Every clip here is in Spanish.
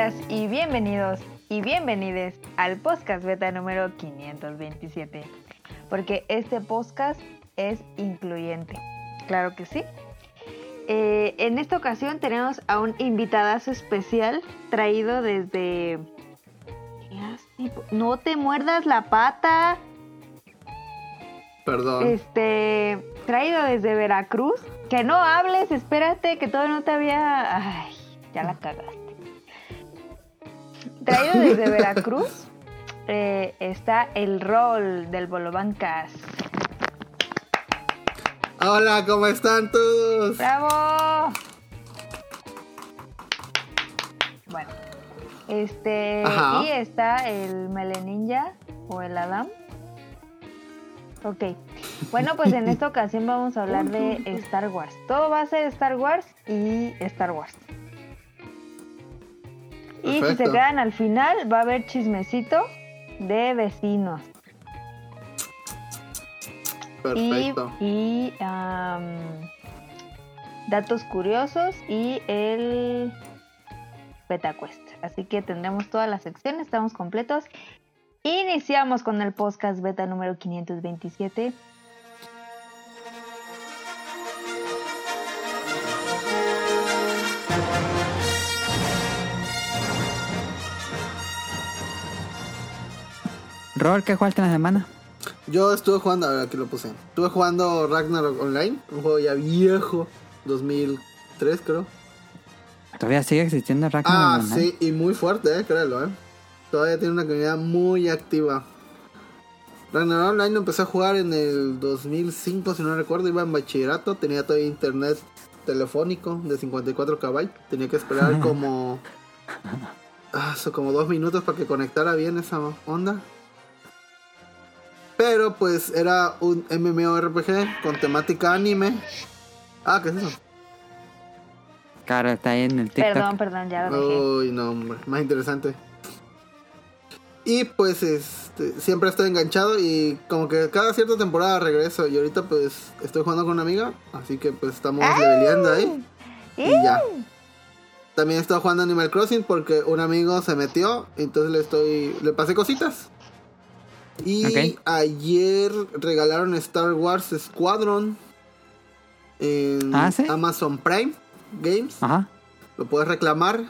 Bienvenidas y bienvenidos y bienvenides al podcast beta número 527. Porque este podcast es incluyente. Claro que sí. Eh, en esta ocasión tenemos a un invitadazo especial traído desde... No te muerdas la pata. Perdón. Este, traído desde Veracruz. Que no hables, espérate, que todavía no te había... Ay, ya la cagaste. Traído desde Veracruz eh, está el rol del Bolobancas. Hola, ¿cómo están todos? ¡Bravo! Bueno, este. Ajá. Y está el Meleninja o el Adam. Ok. Bueno, pues en esta ocasión vamos a hablar de Star Wars. Todo va a ser Star Wars y Star Wars. Y si se quedan al final, va a haber chismecito de vecinos. Perfecto. Y, datos curiosos y el beta quest. Así que tendremos todas las secciones, estamos completos. Iniciamos con el podcast beta número 527. Rol, ¿qué jugaste en la semana? Yo estuve jugando, a ver, aquí lo puse. Estuve jugando Ragnarok Online, un juego ya viejo, 2003 creo. Todavía sigue existiendo Ragnarok Ah, Online? sí, y muy fuerte, eh, créelo, eh. Todavía tiene una comunidad muy activa. Ragnarok Online lo empecé a jugar en el 2005, si no recuerdo, iba en bachillerato, tenía todavía internet telefónico de 54 KB, tenía que esperar como... Ah, como dos minutos para que conectara bien esa onda. Pero pues era un MMORPG con temática anime. Ah, ¿qué es eso? Claro, está ahí en el TikTok. Perdón, perdón, ya lo dejé. Uy, no, hombre, más interesante. Y pues este, siempre estoy enganchado y como que cada cierta temporada regreso y ahorita pues estoy jugando con una amiga, así que pues estamos leveleando ahí y ya. También estoy jugando Animal Crossing porque un amigo se metió, entonces le estoy le pasé cositas. Y ayer regalaron Star Wars Squadron en Ah, ¿sí? Amazon Prime Games. Ajá. Lo puedes reclamar.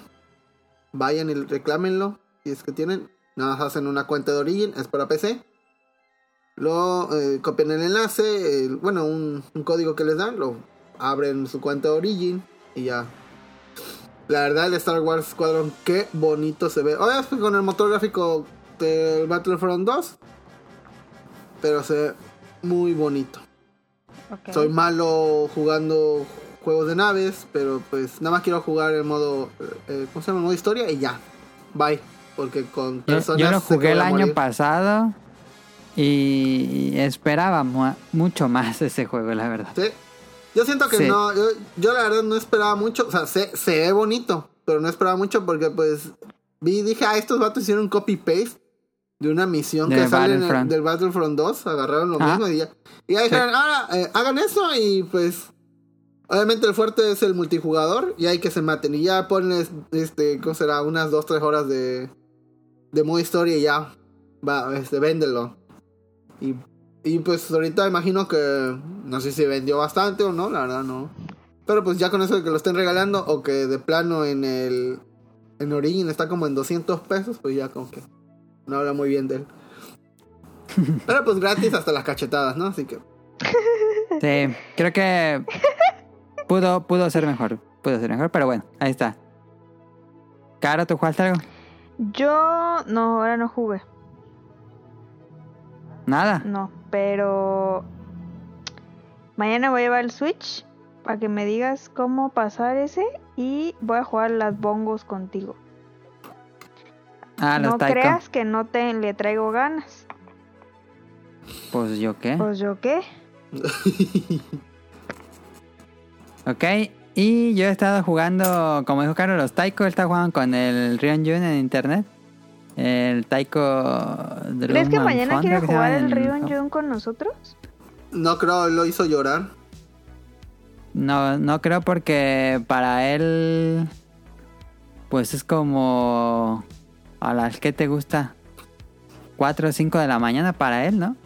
Vayan y reclámenlo. Si es que tienen. Nada más hacen una cuenta de Origin. Es para PC. Lo eh, copian el enlace. bueno, un, un código que les dan. Lo abren su cuenta de Origin. Y ya. La verdad, el Star Wars Squadron. Qué bonito se ve. Obviamente con el motor gráfico del Battlefront 2. Pero se ve muy bonito. Soy malo jugando juegos de naves, pero pues nada más quiero jugar en modo, eh, ¿cómo se llama? modo historia y ya. Bye. Porque con Yo, personas... yo lo sé que jugué el año morir. pasado y esperaba mu- mucho más ese juego, la verdad. Sí. Yo siento que Sí. no, yo, yo la verdad no esperaba mucho, o sea, se, se ve bonito, pero no esperaba mucho porque pues vi, dije, ah, estos vatos hicieron un copy-paste de una misión De que sale en el- del Battlefront 2, agarraron lo Ah. mismo y ya, y ya dijeron, ahora eh, hagan eso y pues obviamente el fuerte es el multijugador y hay que se maten y ya ponen este, ¿cómo será? Unas 2-3 horas de, de modo historia y ya, va, este, véndelo. Y y pues ahorita imagino que no sé si vendió bastante o no, la verdad no. Pero pues ya con eso de que lo estén regalando o que de plano en el en Origin está como en 200 pesos, pues ya como que no habla muy bien de él. Pero pues gratis hasta las cachetadas, ¿no? Así que Sí, creo que pudo, pudo ser mejor. Pudo ser mejor, pero bueno, ahí está. Caro, ¿tú jugaste algo? Yo no, ahora no jugué. Nada. No, pero mañana voy a llevar el Switch para que me digas cómo pasar ese y voy a jugar las bongos contigo. Ah, no Taiko. creas que no te le traigo ganas. Pues yo qué. Pues yo qué. Ok, y yo he estado jugando, como dijo Carlos, los Taiko. Él está jugando con el Rion Jun en internet. El Taiko. ¿Crees que Drum mañana quiere jugar el en- Rion Jun con nosotros? no creo lo hizo llorar. No, no creo porque para él pues es como a las que te gusta 4 o 5 de la mañana para él, ¿no?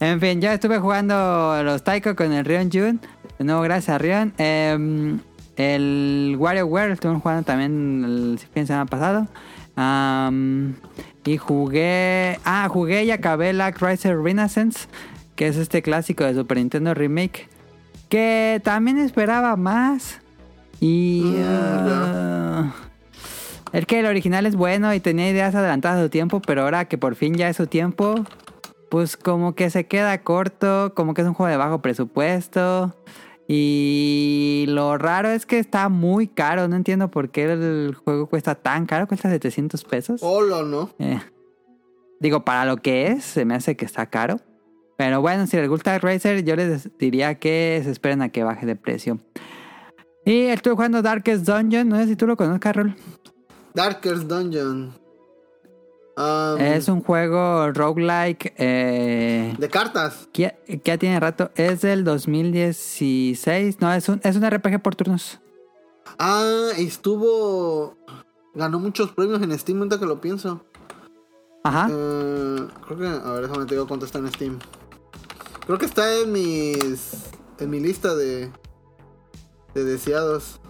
En fin, ya estuve jugando los Taiko con el Rion Jun. De nuevo, gracias a Rion. Em, el WarioWare estuve jugando también el fin de semana pasado. Y jugué. Ah, jugué y acabé la Chrysler Renaissance. Que es este clásico de Super Nintendo Remake. Que también esperaba más. Y. Mm, es que el original es bueno y tenía ideas adelantadas a su tiempo, pero ahora que por fin ya es su tiempo, pues como que se queda corto, como que es un juego de bajo presupuesto. Y lo raro es que está muy caro, no entiendo por qué el juego cuesta tan caro, cuesta 700 pesos. Hola, ¿no? Eh, digo, para lo que es, se me hace que está caro. Pero bueno, si les gusta Racer, yo les diría que se esperen a que baje de precio. Y estuve jugando Darkest Dungeon, no sé si tú lo conozcas, Rol. Darkest Dungeon. Um, Es un juego roguelike eh, De cartas. que, que ya tiene rato. Es del 2016. No, es un, es un RPG por turnos. Ah, estuvo. Ganó muchos premios en Steam, ahorita que lo pienso. Ajá. Eh, creo que. A ver, déjame te digo cuánto está en Steam. Creo que está en mis. En mi lista de. De deseados.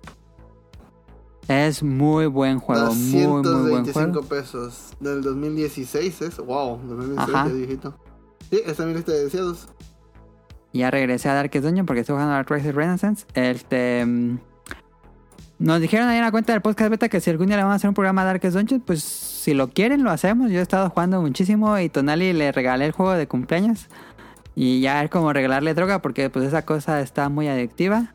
Es muy buen juego. Muy, muy buen 225 juego. pesos. Del 2016 es. Wow, 2016 Ajá. ya viejito. Sí, está en mi lista de deseados. Ya regresé a Darkest Dungeon porque estoy jugando a Crisis Renaissance. Este. mm, Nos dijeron ahí en la cuenta del podcast beta que si algún día le vamos a hacer un programa a Darkest Dungeon, pues si lo quieren, lo hacemos. Yo he estado jugando muchísimo y Tonali le regalé el juego de cumpleaños. Y ya es como regalarle droga porque pues esa cosa está muy adictiva.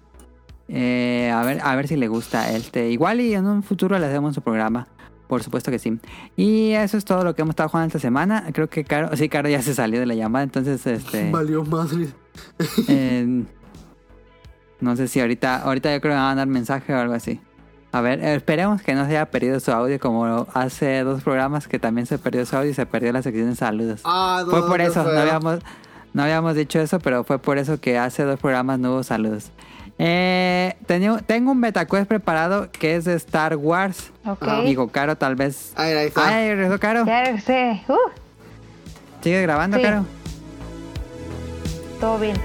Eh, a ver, a ver si le gusta este. Igual y en un futuro le hacemos su programa. Por supuesto que sí. Y eso es todo lo que hemos estado jugando esta semana. Creo que Caro, sí, Caro ya se salió de la llamada, entonces este. Valió madre. Eh, no sé si ahorita, ahorita yo creo que me van a mandar mensaje o algo así. A ver, esperemos que no se haya perdido su audio como hace dos programas que también se perdió su audio y se perdió la sección de saludos. Ah, no, fue por eso, no feo. habíamos, no habíamos dicho eso, pero fue por eso que hace dos programas no hubo saludos. Eh, tengo, tengo un betaquest preparado que es de Star Wars. Ok. Digo, Caro, tal vez. Ahí, ahí está. Ay, regresó Caro. Ya sé. Uh, ¿Sigue grabando, Sí. Caro? todo bien.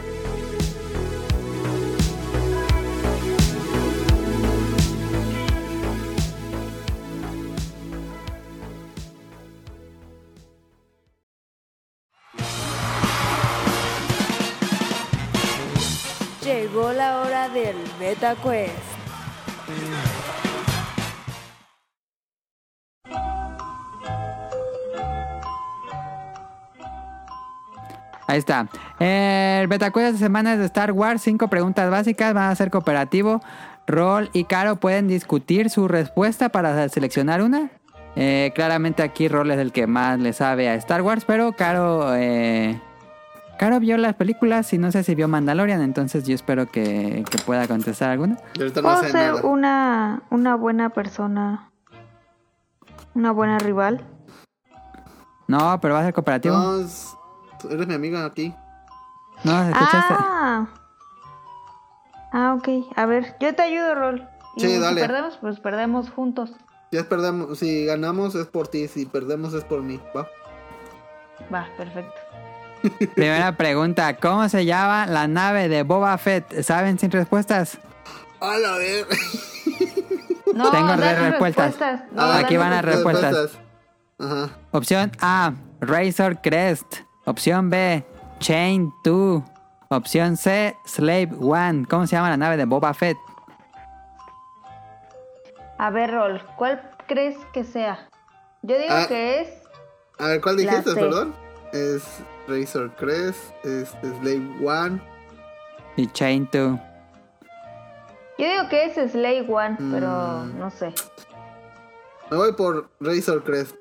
Llegó la hora del Beta Quest. Ahí está. El betacuest de semana es de Star Wars. Cinco preguntas básicas. Van a ser cooperativo. Rol y Caro pueden discutir su respuesta para seleccionar una. Eh, claramente aquí Rol es el que más le sabe a Star Wars, pero Caro, eh, Caro vio las películas y no sé si vio Mandalorian, entonces yo espero que, que pueda contestar alguna. Y ahorita no Puedo ser nada. una, una buena persona. Una buena rival. No, pero va a ser cooperativo. No, eres mi amiga aquí. No, ¿escuchaste? Ah. Ah, ok. A ver, yo te ayudo, Rol. Y Sí, si dale. perdemos, pues perdemos juntos. Si, es perdemos, si ganamos es por ti, si perdemos es por mí. ¿va? Va, perfecto. Primera pregunta, ¿cómo se llama la nave de Boba Fett? ¿Saben sin respuestas? A la. No, Tengo respuestas. No, Ah, aquí van las respuestas. Ajá. Opción A, Razor Crest. Opción B, Chain 2. Opción C, Slave One. ¿Cómo se llama la nave de Boba Fett? A ver, Rol, ¿cuál crees que sea? Yo digo Ah. que es. A ver, ¿cuál dijiste, perdón? Es Razor Crest, es Slave One. Y Chain 2. Yo digo que es Slay One, pero Mm. no sé. Me voy por Razor Crest.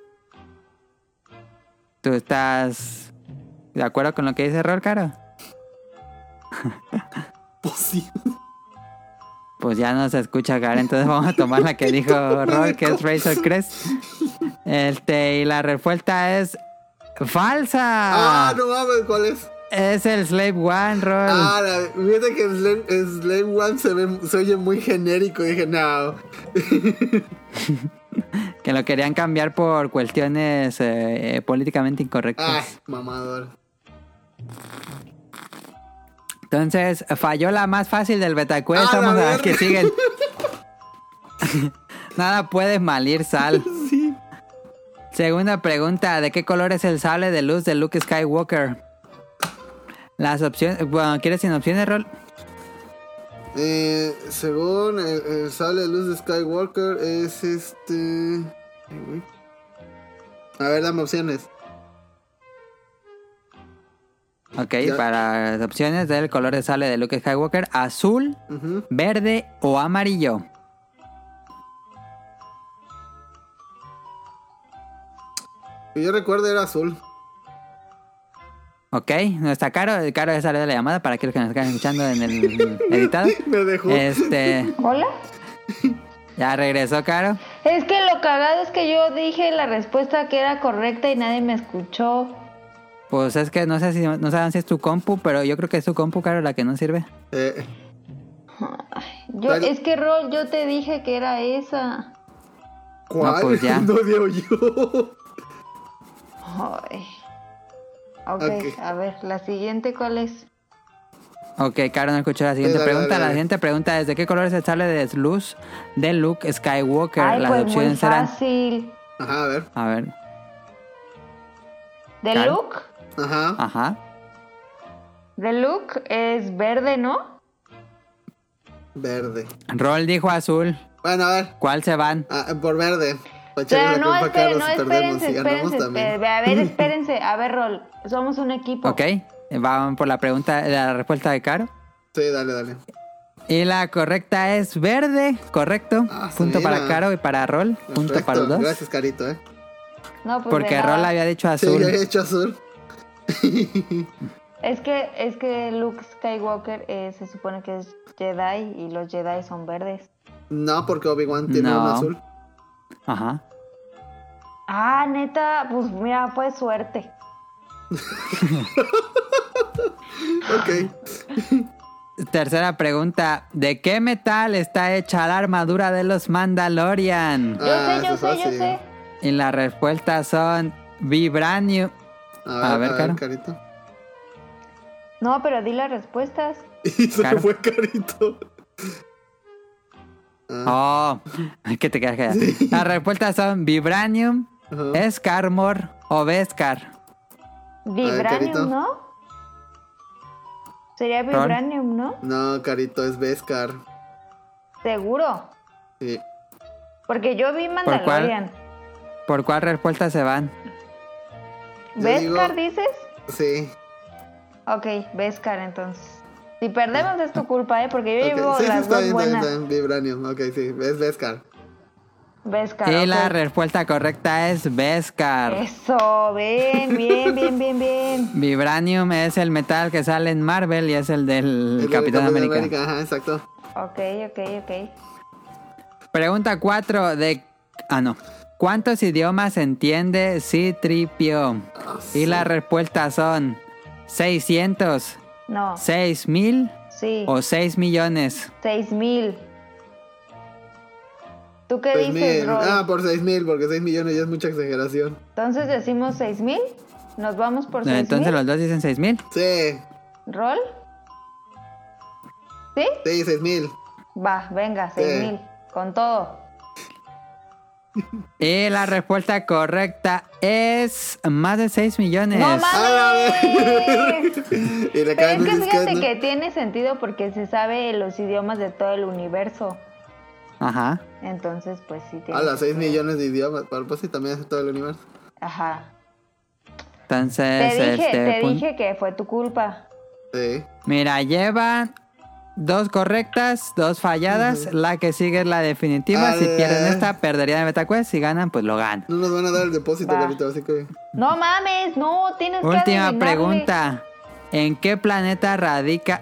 ¿Tú estás de acuerdo con lo que dice Rol, Caro? Pues sí. Pues ya no se escucha, Caro. Entonces vamos a tomar la que dijo Rol, que es Razor Crest. Este, y la respuesta es falsa. Ah, no mames, ¿cuál es? Es el Slave One, Roll. Ah, la, fíjate que Slave, Slave One se, ve, se oye muy genérico. Dije, no. Que lo querían cambiar por cuestiones eh, políticamente incorrectas. Ay, mamador. Entonces, falló la más fácil del beta quest. Ah, Vamos a ver verga. que siguen. Nada puede malir sal. Segunda pregunta, ¿de qué color es el sable de luz de Luke Skywalker? Las opciones, bueno, ¿quieres sin opciones, Rol? Eh, según el, el sable de luz de Skywalker, es este. A ver, dame opciones. Ok, Ya. para las opciones del color de sable de Luke Skywalker, azul, verde o amarillo. Que yo recuerdo era azul. Ok, no está caro, caro es sale de la llamada para aquellos que nos están escuchando en el editado. Me dejó. Este, ¿Hola? ya regresó caro. Es que lo cagado es que yo dije la respuesta que era correcta y nadie me escuchó. Pues es que no sé si no saben si es tu compu, pero yo creo que es tu compu, caro, la que no sirve. Eh, Yo, es que Rol, yo te dije que era esa. ¿Cuál? No, pues ya. No digo yo. Ay. Ok, a ver, la siguiente, ¿cuál es? Ok, Caro no escuchó la siguiente dale, pregunta. dale, La siguiente pregunta es: ¿de qué color es el sable de luz de Luke Skywalker? Ay, Las pues muy opciones fácil. Ajá, a ver. A ver, ¿De. Luke? Ajá. ajá. De Luke es verde, ¿no? Verde. Rol dijo azul. Bueno, a ver. ¿Cuál se van? Ah, por verde. Pero no, esperen, no, espérense, espérense, espérense. A ver, espérense. A ver, Rol, somos un equipo. Ok, van por la pregunta, la respuesta de Caro. Sí, dale, dale. Y la correcta es verde, correcto. Ah, punto mira. para Caro y para Rol. Punto para los dos. Gracias, Carito, eh. No, pues Porque. Rol había dicho Sí, azul. yo he hecho azul. Es que, es que Luke Skywalker eh, se supone que es Jedi y los Jedi son verdes. No, porque Obi-Wan tiene No. un azul. Ajá. Ah, neta, pues mira, fue suerte. Ok. Tercera pregunta. ¿De qué metal está hecha la armadura de los Mandalorian? Yo Ah, sé, yo eso es sé, yo sé. Y las respuestas son Vibranium. A ver, A a ver. Carito. No, pero di las respuestas. Y se fue Carito. Ah, Oh, que te quedas callado. Las respuestas son Vibranium, ajá. Escarmor o Beskar. Vibranium, Carito. ¿no? Sería. Vibranium, ¿no? No, Carito, es Beskar. Seguro. Sí. Porque yo vi? Mandalorian. ¿Por cuál respuesta se van? Yo ¿Beskar digo- dices? Sí. Ok, Beskar entonces. Si perdemos es tu culpa, ¿eh? Porque yo llevo sí, sí, las está dos bien, está bien, buenas. está bien. Vibranium. Ok, sí, es Beskar. Beskar, Y la respuesta correcta es Beskar. Eso, bien, bien, bien, bien, bien. Vibranium es el metal que sale en Marvel y es el del El de Capitán América. Ajá, exacto. Ok, ok, ok. Pregunta 4 de... Ah, no. ¿Cuántos idiomas entiende C-Tripio? Ah, Y las respuestas son 600, No, 6000 sí, o 6 millones. seis mil. ¿Tú qué Seis dices, mil. Roy? Ah, por 6 mil, porque 6 millones ya es mucha exageración. Entonces decimos seis mil. ¿Nos vamos por seis Entonces mil? los dos dicen 6000. Sí, ¿Rol? ¿Sí? sí, 6 mil. Va, venga, seis Sí. mil. Con todo. Y la respuesta correcta es más de 6 millones. ¡No ¡A la mames! Y le Pero es que fíjate que tiene sentido porque se sabe los idiomas de todo el universo. Ajá. Entonces, pues sí tiene A las 6 sentido. millones de idiomas. Para pues sí, también hace todo el universo. Ajá. Entonces, Te dije, este, te dije que fue tu culpa. Sí. mira, llevan dos correctas, dos falladas. La que sigue es la definitiva. Si Ala. pierden esta, perderían el MetaQuest. Si ganan, pues lo ganan. No nos van a dar el depósito. Carito, así que. No mames, no, tienes que Última adivinarle. pregunta. ¿En qué planeta radica?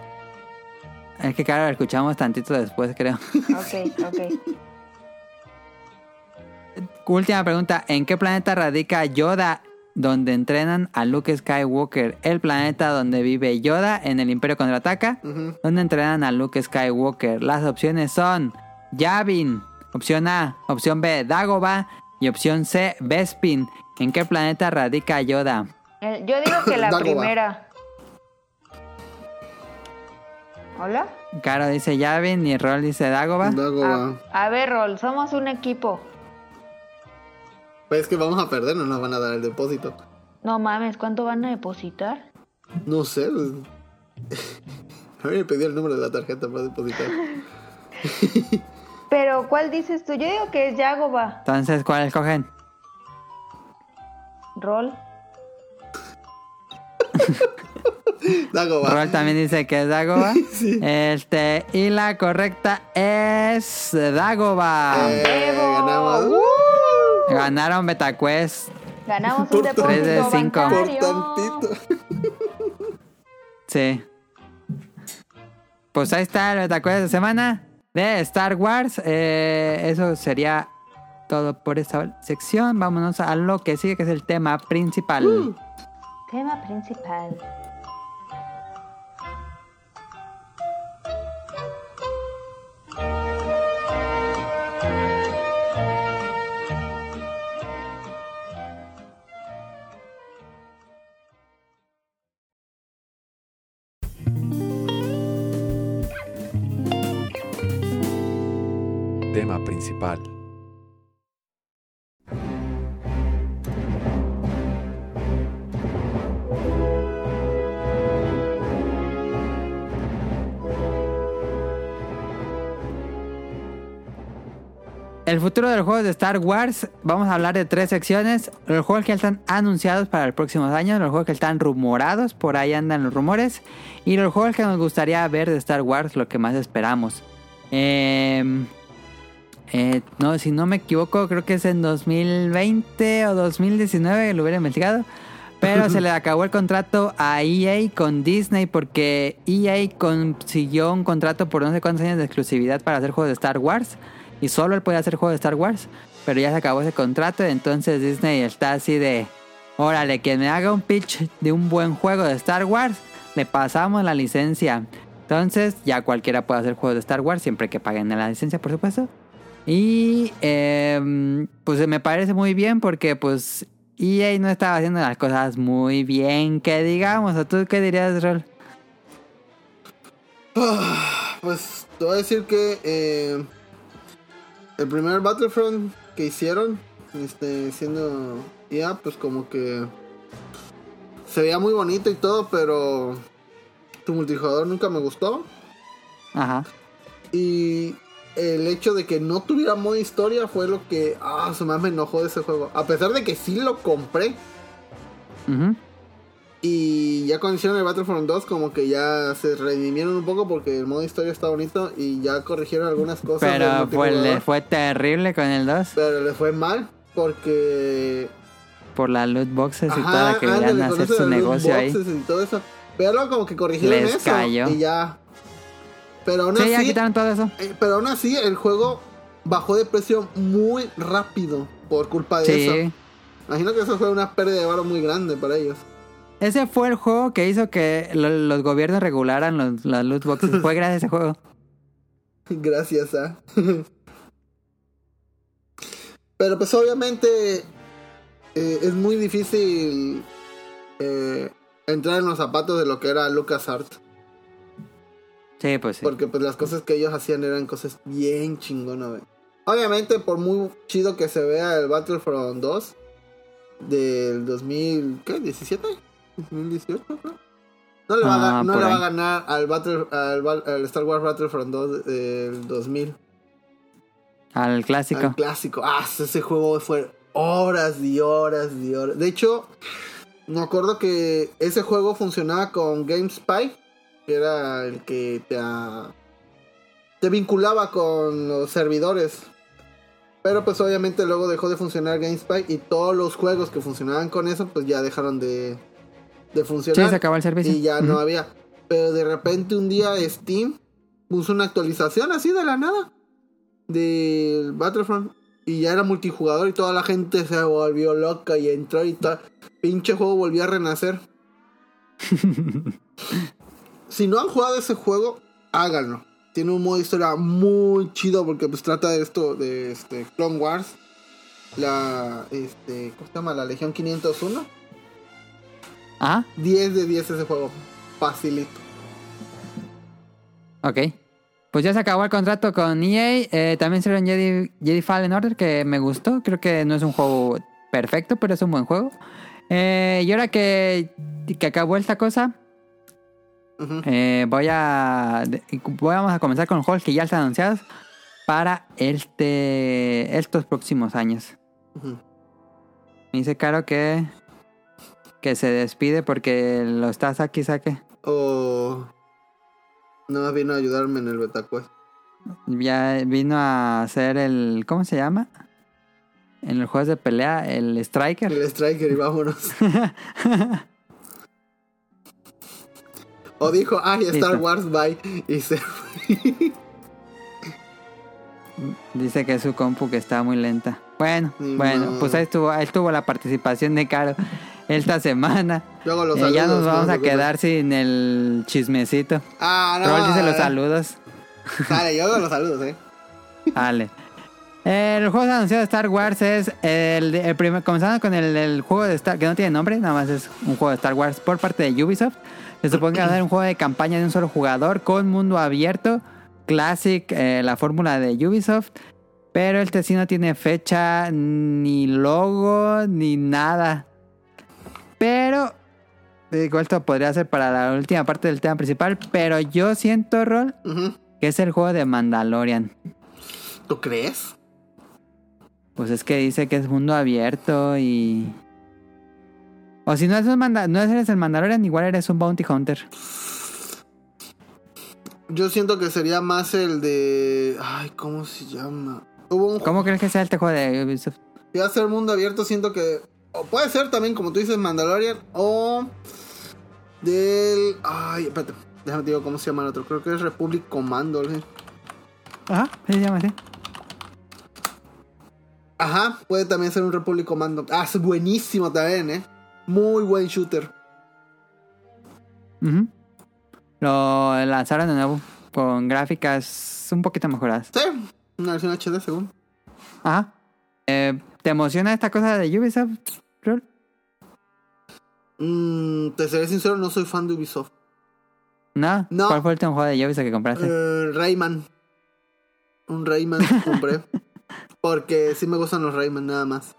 Es que claro, lo escuchamos tantito después, creo. Ok, ok. Última pregunta. ¿En qué planeta radica Yoda donde entrenan a Luke Skywalker. El planeta donde vive Yoda en el Imperio Contraataca, Ujú. donde entrenan a Luke Skywalker. Las opciones son Yavin, opción A, opción B, Dagobah y opción C, Bespin. ¿En qué planeta radica Yoda? Eh, Yo digo que la primera. ¿Hola? Caro dice Yavin y Rol dice Dagobah. Dagobah. A, a ver, Rol, somos un equipo. Pues es que vamos a perder, no nos van a dar el depósito. No mames, ¿cuánto van a depositar? No sé. pues. A mí me pidió el número de la tarjeta para depositar. Pero, ¿cuál dices tú? Yo digo que es Yagoba. Entonces, ¿cuál escogen? Rol. Dagobah. Rol también dice que es Dagobah. Sí. Este, y la correcta es Dagobah. Eh, Evo. ganamos. ¡Uh! Ganaron BetaQuest. Ganamos un depósito tres de cinco. Por bancario. tantito. Sí. Pues ahí está el BetaQuest de semana de Star Wars. Eh, eso sería todo por esta sección. Vámonos a lo que sigue, que es el tema principal. Uh. Tema principal. El futuro de los juegos de Star Wars, vamos a hablar de tres secciones. Los juegos que están anunciados para los próximos años, los juegos que están rumorados, por ahí andan los rumores, y los juegos que nos gustaría ver de Star Wars, lo que más esperamos. Eh, eh, no, si no me equivoco, creo que es en 2020 o 2019, lo hubiera investigado. Pero se le acabó el contrato a EA con Disney porque EA consiguió un contrato por no sé cuántos años de exclusividad para hacer juegos de Star Wars. Y solo él podía hacer juegos de Star Wars. Pero ya se acabó ese contrato. Entonces Disney está así de... Órale, que me haga un pitch de un buen juego de Star Wars. Le pasamos la licencia. Entonces ya cualquiera puede hacer juegos de Star Wars. Siempre que paguen la licencia, por supuesto. Y eh, pues me parece muy bien porque pues EA no estaba haciendo las cosas muy bien, que digamos. ¿O tú qué dirías, Rol? Pues te voy a decir que eh, el primer Battlefront que hicieron, este, siendo ya, pues como que se veía muy bonito y todo, pero tu multijugador nunca me gustó. Ajá. Y el hecho de que no tuviera modo historia fue lo que, ah, su más me enojó de ese juego. A pesar de que sí lo compré. Ujú. Y ya cuando hicieron el Battlefront 2 como que ya se redimieron un poco porque el modo historia está bonito y ya corrigieron algunas cosas. Pero fue, le fue terrible con el 2 Pero le fue mal porque... por las loot boxes y todo, que querían hacer su negocio ahí. Y todo eso. Pero luego como que corrigieron Les eso cayó. y ya... Pero aún Sí, ya así... quitaron todo eso. eh, pero aún así el juego bajó de precio muy rápido por culpa de Sí. eso. Imagino que eso fue una pérdida de valor muy grande para ellos. Ese fue el juego que hizo que lo- los gobiernos regularan los, las loot boxes. fue gracias a ese juego. Gracias a. Pero pues obviamente eh, es muy difícil eh, entrar en los zapatos de lo que era LucasArts. Sí, pues sí. Porque pues las cosas que ellos hacían eran cosas bien chingonas. güey. Obviamente por muy chido que se vea el Battlefront 2 del 2000, ¿qué? ¿17? ¿2018? creo. No le, va, a, Ah, no le va a ganar al, Battle, al, Star Wars Battlefront 2 del 2000. Al clásico. Al clásico. Ah, ese juego fue horas y horas y horas. De hecho, me acuerdo que ese juego funcionaba con GameSpy, que era el que te, te vinculaba con los servidores. Pero pues obviamente luego dejó de funcionar GameSpy y todos los juegos que funcionaban con eso pues ya dejaron de, de funcionar. Sí, se acabó el servicio. Y ya no había. Pero de repente un día Steam puso una actualización así de la nada del Battlefront. y ya era multijugador y toda la gente se volvió loca y entró y tal. Pinche juego volvió a renacer. si no han jugado ese juego, háganlo. Tiene un modo de historia muy chido porque pues trata de esto, de este Clone Wars. La, este, ¿cómo se llama? La Legión 501. Ah, 10 de 10 ese juego. Facilito. ok. Pues ya se acabó el contrato con EA. Eh, también salió en Jedi, Jedi Fallen Order, que me gustó. Creo que no es un juego perfecto, pero es un buen juego. Eh, y ahora que, que acabó esta cosa, Eh, voy a. Vamos a comenzar con juegos que ya están anunciados para este estos próximos años. Me dice Caro que. que se despide porque lo estás aquí, saque. O. No vino a ayudarme en el Betacuest. Ya vino a hacer el. ¿Cómo se llama? En los juegos de pelea, el Striker. El Striker y vámonos. o dijo, ay, Star. Wars, bye. Y se. Dice que es su compu que está muy lenta. Bueno, bueno, pues ahí estuvo, ahí estuvo la participación de Caro esta semana. Luego los Eh, saludos. ya nos no vamos a quedar sin el chismecito. Ah, no. Rol dice los saludos. Dale, yo hago los saludos, eh. Vale. El juego anunciado de Star Wars es el, el primer, comenzando con el, el juego de Star que no tiene nombre, nada más es un juego de Star Wars por parte de Ubisoft. Se supone que va a ser un juego de campaña de un solo jugador con mundo abierto, classic, eh, la fórmula de Ubisoft. Pero este sí no tiene fecha, ni logo, ni nada. Pero digo, esto podría ser para la última parte del tema principal. Pero yo siento, Rol, que es el juego de Mandalorian. ¿Tú crees? Pues es que dice que es mundo abierto y... O si no, es un manda no eres el Mandalorian, igual eres un Bounty Hunter. Yo siento que sería más el de. Ay, ¿cómo se llama? Hubo un ¿Cómo crees que sea este juego de Ubisoft? Si va a ser mundo abierto, siento que. O puede ser también, como tú dices, Mandalorian. O. Del. Ay, espérate. Déjame te digo cómo se llama el otro. Creo que es Republic Commando. ¿sí? Ajá, se llama así. Ajá, puede también ser un Republic Commando. Ah, es buenísimo también, ¿eh? Muy buen shooter. Lo lanzaron de nuevo con gráficas un poquito mejoradas. Sí, una versión HD según. Ajá. Eh, ¿Te emociona esta cosa de Ubisoft, Rol? Mm, te seré sincero, no soy fan de Ubisoft. No. No. ¿Cuál fue el último juego de Ubisoft que compraste? Eh, Rayman. Un Rayman compré. Porque sí me gustan los Rayman, nada más.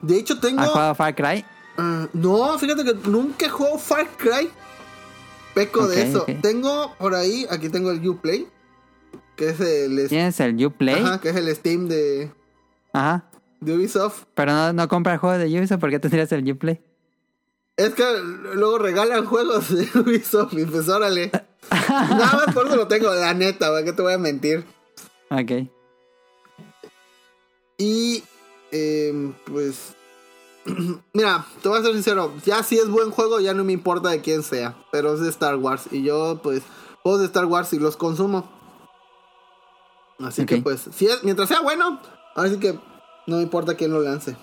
De hecho, tengo. ¿Has jugado Far Cry? Eh, no, fíjate que nunca he jugado Far Cry. Peco de eso. Tengo por ahí, aquí tengo el Uplay. Que es el, ¿Tienes el Uplay? Ajá, que es el Steam de, Ajá. de Ubisoft. Pero no, no compras juegos de Ubisoft, ¿por qué tendrías el Uplay? Es que luego regalan juegos de Ubisoft y pues órale. Nada más por eso lo tengo, la neta, ¿para qué te voy a mentir? Ok. Y eh, pues mira, te voy a ser sincero, ya si es buen juego ya no me importa de quién sea, pero es de Star Wars y yo pues juegos de Star Wars y los consumo. Así que pues, si es, mientras sea bueno, así que no me importa quién lo lance.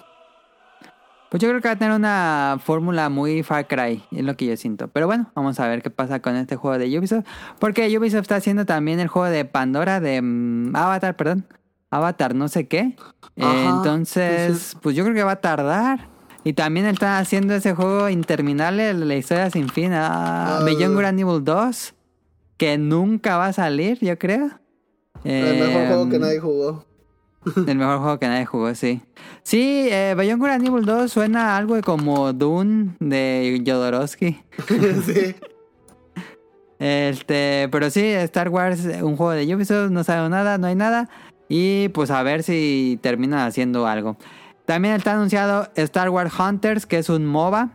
Pues yo creo que va a tener una fórmula muy Far Cry, es lo que yo siento. Pero bueno, vamos a ver qué pasa con este juego de Ubisoft. Porque Ubisoft está haciendo también el juego de Pandora, de mm, Avatar, perdón. Avatar no sé qué. Eh, entonces, sí, sí. pues yo creo que va a tardar. Y también están haciendo ese juego interminable, la historia sin fin. Ah, Ah. Beyond and Evil 2, que nunca va a salir, yo creo. El mejor Eh, juego que nadie jugó. el mejor juego que nadie jugó, sí. Sí, eh, Beyond Good and Evil 2 suena algo como Dune de Jodorowsky. sí. Este, pero sí, Star Wars, un juego de Ubisoft, no sabe nada, no hay nada. Y pues a ver si terminan haciendo algo. También está anunciado Star Wars Hunters, que es un MOBA.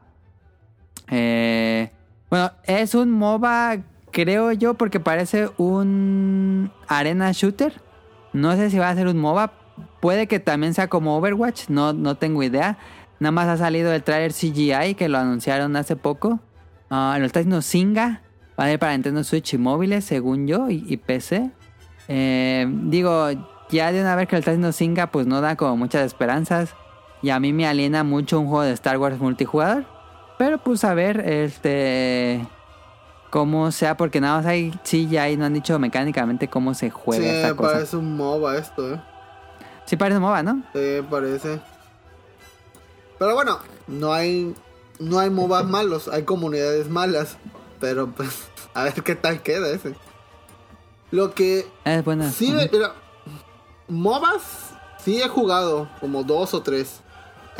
Eh, bueno, es un MOBA, creo yo, porque parece un arena shooter. No sé si va a ser un MOBA. Puede que también sea como Overwatch, no, no tengo idea. Nada más ha salido el trailer CGI que lo anunciaron hace poco. Ah, lo está haciendo Singa. Va a ir para Nintendo Switch y móviles, según yo, y, y PC. Eh, digo, ya de una vez que lo está haciendo Singa, pues no da como muchas esperanzas. Y a mí me aliena mucho un juego de Star Wars multijugador. Pero pues a ver, este. Cómo sea, porque nada más ahí, sí, ya ahí no han dicho mecánicamente cómo se juega Sí, esta cosa. parece un MOBA esto, eh. Sí, parece MOBA, ¿no? Sí, parece. Pero bueno, no hay no hay MOBAs malos, hay comunidades malas. Pero pues, a ver qué tal queda ese. Lo que Es buena. sí, Ujú. mira, MOBAs sí he jugado como dos o tres.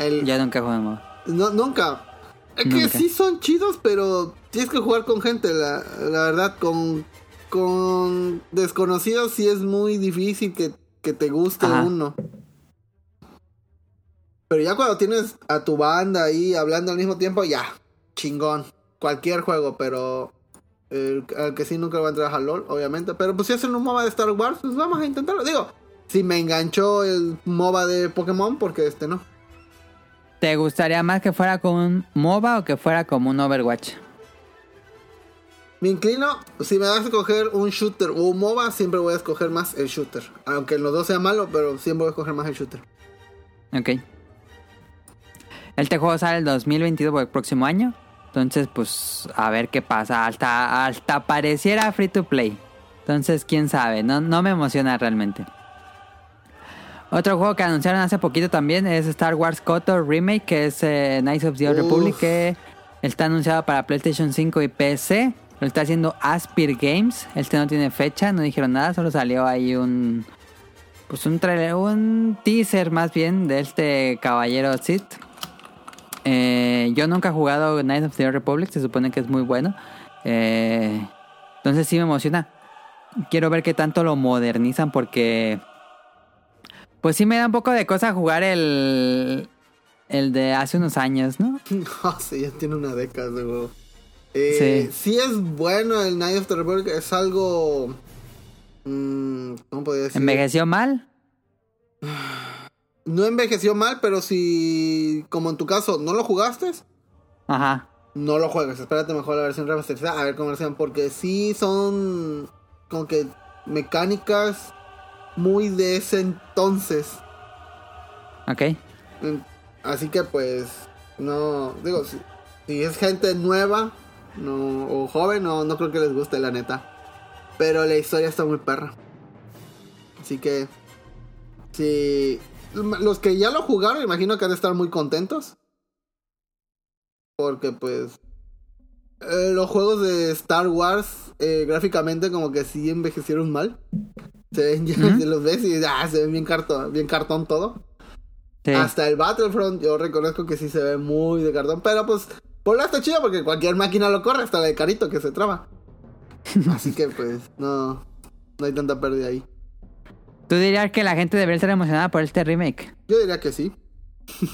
El, Yo nunca MOBA. no, nunca. Es que sí son chidos, pero tienes que jugar con gente, la, la verdad, con, con desconocidos sí es muy difícil que, que te guste Ajá. uno. Pero ya cuando tienes a tu banda ahí hablando al mismo tiempo, ya, chingón. Cualquier juego, pero el, al que sí nunca va a entrar a LOL, obviamente. Pero pues si hacen un MOBA de Star Wars, pues vamos a intentarlo. Digo, si me enganchó el MOBA de Pokémon, porque este no. ¿Te gustaría más que fuera como un MOBA o que fuera como un Overwatch? Me inclino, si me das a escoger un shooter o un MOBA, siempre voy a escoger más el shooter. Aunque los dos sean malos, pero siempre voy a escoger más el shooter. Ok. Este juego sale el 2022 por el próximo año. Entonces, pues, a ver qué pasa. Hasta, hasta pareciera free to play. Entonces, quién sabe. No, no me emociona realmente. Otro juego que anunciaron hace poquito también es Star Wars KOTOR Remake, que es eh, Knights of the Old. Republic, que está anunciado para PlayStation 5 y PC. Lo está haciendo Aspir Games. Este no tiene fecha, no dijeron nada, solo salió ahí un. Pues un trailer, un teaser más bien de este caballero Sith. Eh, yo nunca he jugado Knights of the Old Republic, se supone que es muy bueno. Eh, entonces sí me emociona. Quiero ver qué tanto lo modernizan porque... Pues sí me da un poco de cosa jugar el... El de hace unos años, ¿no? No, sí, ya tiene una década de juego. Eh, Sí. sí. es bueno el Night of the Republic, es algo... mm, ¿Cómo podría decir? ¿Envejeció mal? No envejeció mal, pero si, como en tu caso, no lo jugaste, Ajá. no lo juegues. Espérate mejor la versión remasterizada, a ver cómo lo hacen, porque sí son como que mecánicas muy de ese entonces. Ok. Así que pues, no, digo, si, si es gente nueva no, o joven, no, no creo que les guste la neta. Pero la historia está muy perra. Así que, si los que ya lo jugaron, imagino que han de estar muy contentos. Porque pues, eh, los juegos de Star Wars eh, gráficamente como que sí envejecieron mal. Se ven ya, se los ves y ah, se ven bien cartón, bien cartón todo. Sí. Hasta el Battlefront yo reconozco que sí se ve muy de cartón, pero pues por la está chido porque cualquier máquina lo corre, hasta la de carito que se traba. Así que pues no, no hay tanta pérdida ahí. ¿Tú dirías que la gente debería estar emocionada por este remake? Yo diría que sí.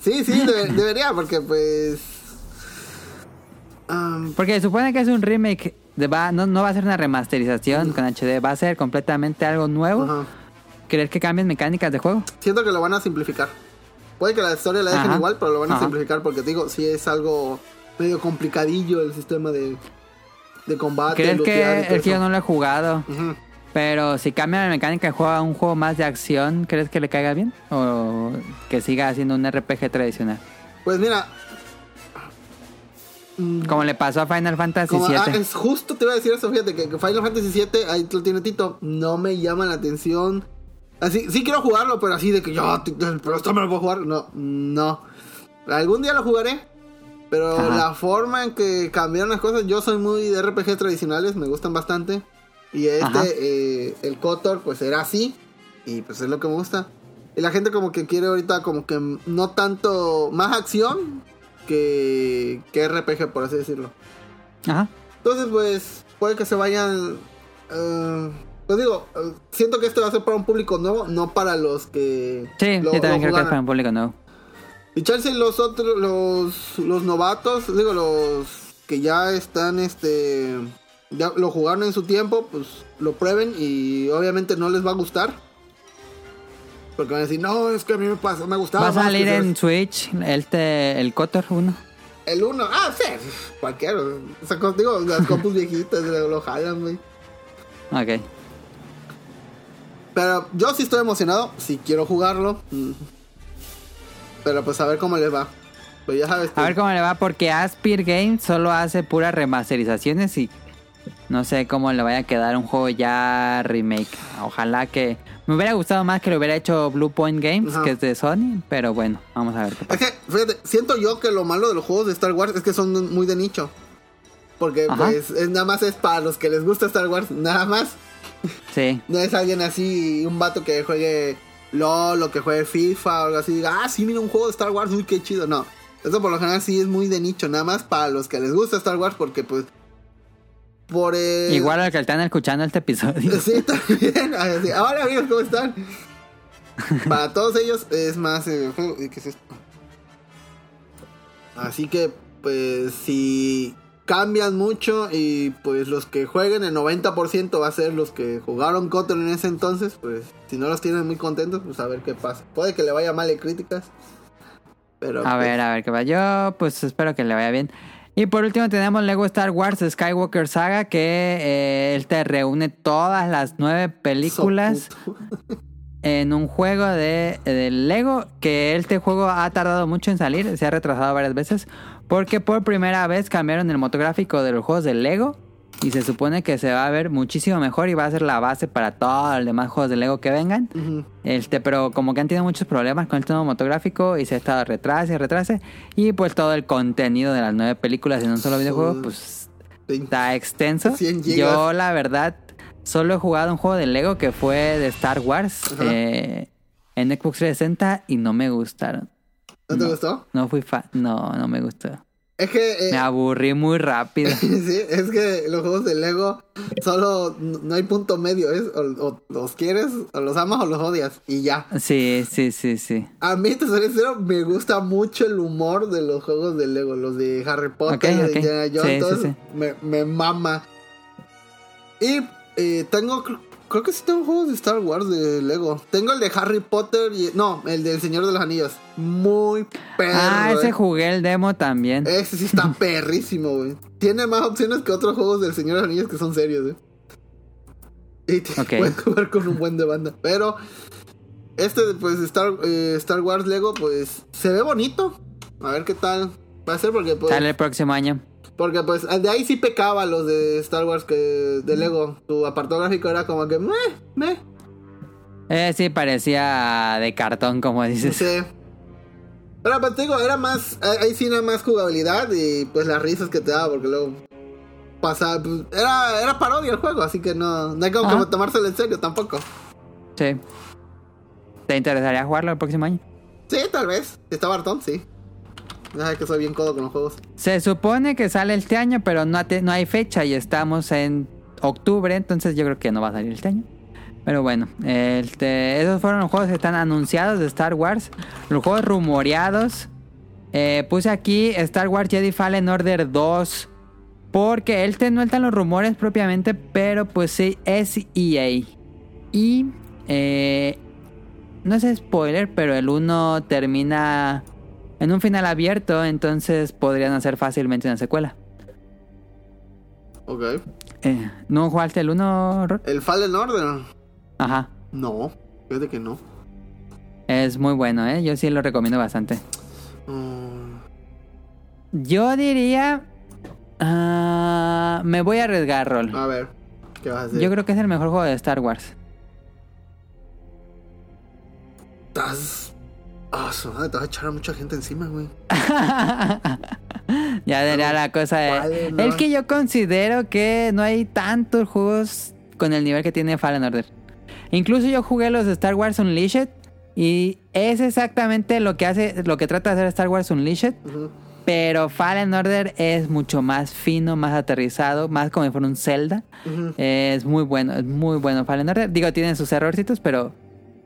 sí, sí, debe- debería porque pues... am, Porque supone que es un remake. Va, no, no va a ser una remasterización con HD. Va a ser completamente algo nuevo. ¿Crees que cambien mecánicas de juego? Siento que lo van a simplificar. Puede que la historia la dejen Ajá. igual, pero lo van a Ajá. simplificar porque digo, sí es algo medio complicadillo el sistema de, de combate. ¿Crees que el que yo no lo he jugado? Ujú. Pero si cambian la mecánica de juego a un juego más de acción, ¿crees que le caiga bien? ¿O que siga siendo un RPG tradicional? Pues mira. Mm, Como le pasó a Final Fantasy VII. ah, es justo te iba a decir eso, fíjate que, Final Fantasy VII, ahí lo tiene Tito, no me llama la atención. Así, sí quiero jugarlo, pero así de que yo, pero esto me lo puedo jugar. No, no. Algún día lo jugaré. Pero Ajá. la forma en que cambiaron las cosas, yo soy muy de RPG tradicionales, me gustan bastante. Y este, eh, el Kotor, pues era así. Y pues es lo que me gusta. Y la gente como que quiere ahorita como que no tanto, más acción que, que RPG, por así decirlo. Ajá. Entonces, pues, puede que se vayan. eh, pues digo, eh, siento que esto va a ser para un público nuevo, no para los que. Sí, lo- yo también creo que es para un público nuevo. Y los otros, los, los novatos, digo, los que ya están, este. Ya lo jugaron en su tiempo, pues lo prueben y obviamente no les va a gustar. Porque van a decir, no, es que a mí me pasa, me gustaba. Va a salir que en Switch el, te- el Kotor 1. El uno, ah, sí, cualquiera. O sea, digo, las compus viejitas lo, lo jalan, güey. Ok. Pero yo sí estoy emocionado, sí quiero jugarlo. Mm. Pero pues a ver cómo les va. Pues ya sabes. A ver cómo le va, porque Aspir Games solo hace puras remasterizaciones y no sé cómo le vaya a quedar un juego ya remake. Ojalá que. Me hubiera gustado más que lo hubiera hecho Blue Point Games, Ajá. que es de Sony, pero bueno, vamos a ver qué Es que, fíjate, siento yo que lo malo de los juegos de Star Wars es que son muy de nicho. Porque Ajá. pues es, nada más es para los que les gusta Star Wars, nada más. Sí. No es alguien así, un vato que juegue LOL o que juegue FIFA o algo así. Diga, ah, sí, mira un juego de Star Wars, uy, qué chido. No, eso por lo general sí es muy de nicho, nada más para los que les gusta Star Wars porque pues... Por el... Igual al que están escuchando este episodio. Sí, también. Así, Hola amigos, ¿cómo están? Para todos ellos es más eh, juego. ¿Qué es esto? Así que, pues, si cambian mucho y pues los que jueguen el 90% va a ser los que jugaron Cotter en ese entonces, pues si no los tienen muy contentos, pues a ver qué pasa. Puede que le vaya mal en críticas. Pero A pues, ver, a ver qué va. Yo, pues espero que le vaya bien. Y por último tenemos Lego Star Wars Skywalker Saga, que eh, él te reúne todas las nueve películas en un juego de, de Lego, que este juego ha tardado mucho en salir, se ha retrasado varias veces, porque por primera vez cambiaron el motográfico de los juegos de Lego y se supone que se va a ver muchísimo mejor y va a ser la base para todos los demás juegos de Lego que vengan. Este, pero como que han tenido muchos problemas con el tema motográfico y se ha estado retrase y retrase. Y pues todo el contenido de las nueve películas en un solo videojuego, pues está extenso. 100 gigas. Yo, la verdad, solo he jugado un juego de Lego que fue de Star Wars eh, en Xbox 360 y no me gustaron. ¿No te No. gustó? No fui fan, no, no me gustó. Es que... eh, Me aburrí muy rápido. Sí, es que los juegos de Lego solo no hay punto medio, es o, o los quieres, o los amas o los odias y ya. Sí, sí, sí, sí. A mí, te soy sincero, me gusta mucho el humor de los juegos de Lego, los de Harry Potter, de. Indiana Jones, Sí. Me, me mama. Y eh, tengo, creo que sí tengo juegos de Star Wars de Lego. Tengo el de Harry Potter y no, el del Señor de los Anillos. Muy perro. Ah, ese eh. jugué el demo también. Ese sí está perrísimo, güey. Tiene más opciones que otros juegos del Señor de los Anillos que son serios, güey. Y te Ok. puedes jugar con un buen de banda. Pero este, pues, Star, eh, Star Wars Lego, pues, se ve bonito. A ver qué tal va a ser, porque, pues, Sale el próximo año. Porque, pues, de ahí sí pecaba los de Star Wars que de Lego. Su apartado gráfico era como que, meh, meh. Eh, sí, parecía de cartón, como dices. Sí. Pero pues te digo, era más, ahí sí era más jugabilidad y pues las risas que te daba, porque luego pasaba, pues, era, era parodia el juego, así que no, no hay como que tomárselo en serio tampoco. Sí. ¿Te interesaría jugarlo el próximo año? Sí, tal vez, si está Bartón, sí. Que soy bien codo con los juegos. Se supone que sale este año, pero no, hay fecha y estamos en octubre, entonces yo creo que no va a salir este año. Pero bueno, este, esos fueron los juegos que están anunciados de Star Wars. Los juegos rumoreados. Eh, puse aquí Star Wars Jedi Fallen Order 2. Porque él te no están los rumores propiamente, pero pues sí, es EA. Y eh, no es spoiler, pero el 1 termina en un final abierto, entonces podrían hacer fácilmente una secuela. Ok. Eh, ¿No jugaste el 1, Ror? ¿El Fallen Order? Ajá. No, fíjate que no. Es muy bueno, ¿eh? Yo sí lo recomiendo bastante. Mm, Yo diría... ah, me voy a arriesgar, Rol. a ver, ¿qué vas a hacer? Yo creo que es el mejor juego de Star Wars. Estás... Ah, su madre, te vas a echar a mucha gente encima, güey. ya diría la cosa ¿cuál de... no? El que yo considero que no hay tantos juegos con el nivel que tiene Fallen Order. Incluso yo jugué los de Star Wars Unleashed y es exactamente lo que hace, lo que trata de hacer Star Wars Unleashed. Pero Fallen Order es mucho más fino, más aterrizado, más como si fuera un Zelda. Es muy bueno, es muy bueno Fallen Order. Digo, tiene sus errorcitos, pero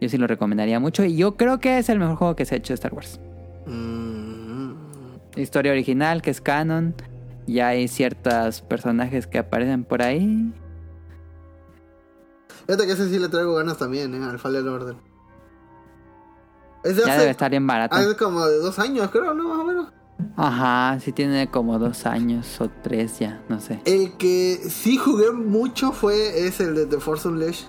yo sí lo recomendaría mucho. Y yo creo que es el mejor juego que se ha hecho de Star Wars. Mm, Historia original, que es canon. Ya hay ciertos personajes que aparecen por ahí. Fíjate que ese sí le traigo ganas también, ¿eh? Al Fallen Order. Ese Ya hace, debe estar bien barato. hace como de dos años, creo, ¿no? Más o menos. Ajá, sí tiene como dos años o tres ya, no sé. El que sí jugué mucho fue es el de The Force Unleashed.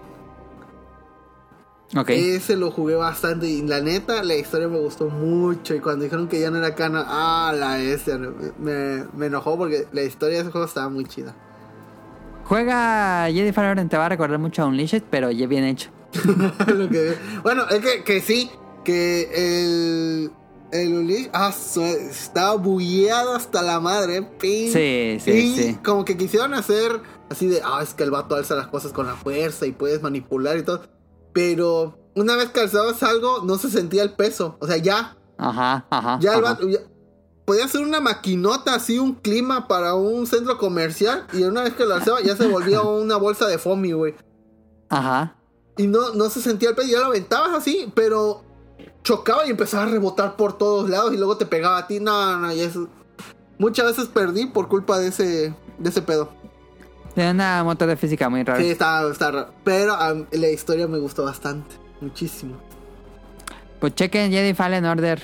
Ok. Ese lo jugué bastante y la neta, la historia me gustó mucho. Y cuando dijeron que ya no era canon, ah, la bestia, me, me enojó porque la historia de ese juego estaba muy chida. Juega Jedi Fallen te va a recordar mucho a Unleashed, pero ya bien hecho. Lo que- bueno, es que, que sí, que el. El Unleashed, ah, estaba bugueado hasta la madre. pin, Sí, sí, sí. Como que quisieron hacer así de, ah, es que el vato alza las cosas con la fuerza y puedes manipular y todo. Pero una vez que alzabas algo, no se sentía el peso. O sea, ya, Ajá, ajá. ya el ajá. ya- podía hacer una maquinota así, un clima para un centro comercial. Y una vez que lo alzaba, ya se volvía una bolsa de foamy, güey. Ajá. Y no, no se sentía el peso, ya lo aventabas así, pero chocaba y empezaba a rebotar por todos lados y luego te pegaba a ti. No, no, y eso. Muchas veces perdí por culpa de ese, de ese pedo. Tiene una motor de física muy rara. Sí, está, está raro. Pero la historia me gustó bastante, muchísimo. Pues chequen Jedi Fallen Order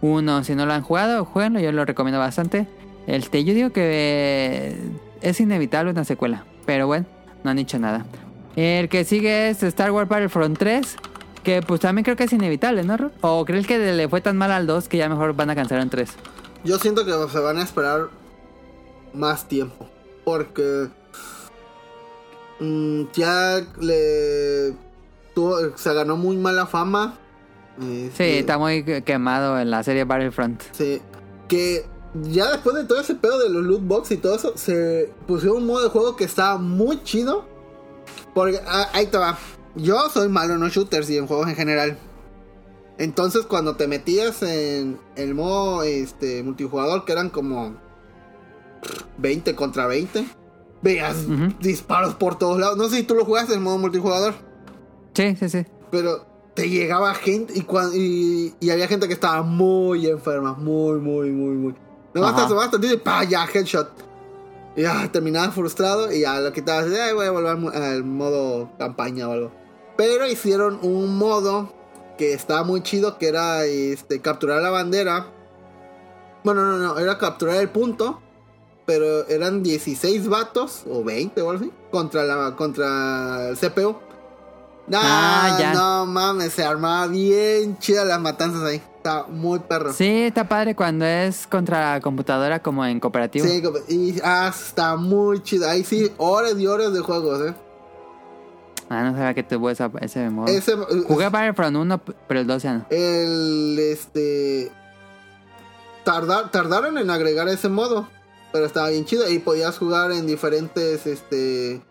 1. Si no lo han jugado, jueguenlo. Yo lo recomiendo bastante. Este, yo digo que es inevitable una secuela. Pero bueno, no han dicho nada. El que sigue es Star Wars Battlefront 3. Que pues también creo que es inevitable, ¿no? ¿O crees que le fue tan mal al 2 que ya mejor van a cancelar en 3? Yo siento que se van a esperar más tiempo. Porque mm, ya le tuvo- se ganó muy mala fama. Sí, Este, está muy quemado en la serie Battlefront. Sí, que ya después de todo ese pedo de los loot box y todo eso, se pusieron un modo de juego que estaba muy chido. Porque ah, ahí te va. Yo soy malo en los shooters y en juegos en general. Entonces cuando te metías en el modo este multijugador que eran como 20 contra 20, veas disparos por todos lados. No sé si tú lo jugaste en modo multijugador. Sí, sí, sí. Pero te llegaba gente y, cuan- y, y había gente que estaba muy enferma, muy, muy, muy, muy. No basta, basta, y pa, ya, headshot. Y ya, terminaba frustrado y ya lo quitabas. y, "Ay, voy a volver al modo campaña o algo. Pero hicieron un modo que estaba muy chido, que era este, capturar la bandera. Bueno, no, no, era capturar el punto. Pero eran 16 vatos, o 20 o algo así, contra, la, contra el CPU. No, Ah, ya. no mames, se armaba bien chida las matanzas ahí. Está muy perro. Sí, está padre cuando es contra computadora como en cooperativo. Sí, y ah, está muy chido. Ahí sí, horas y horas de juegos, eh. Ah, no sabía que tuvo esa, ese modo. Ese, Jugué Battlefront 1, pero el 2 ya no. el este tardar, tardaron en agregar ese modo, pero estaba bien chido y podías jugar en diferentes este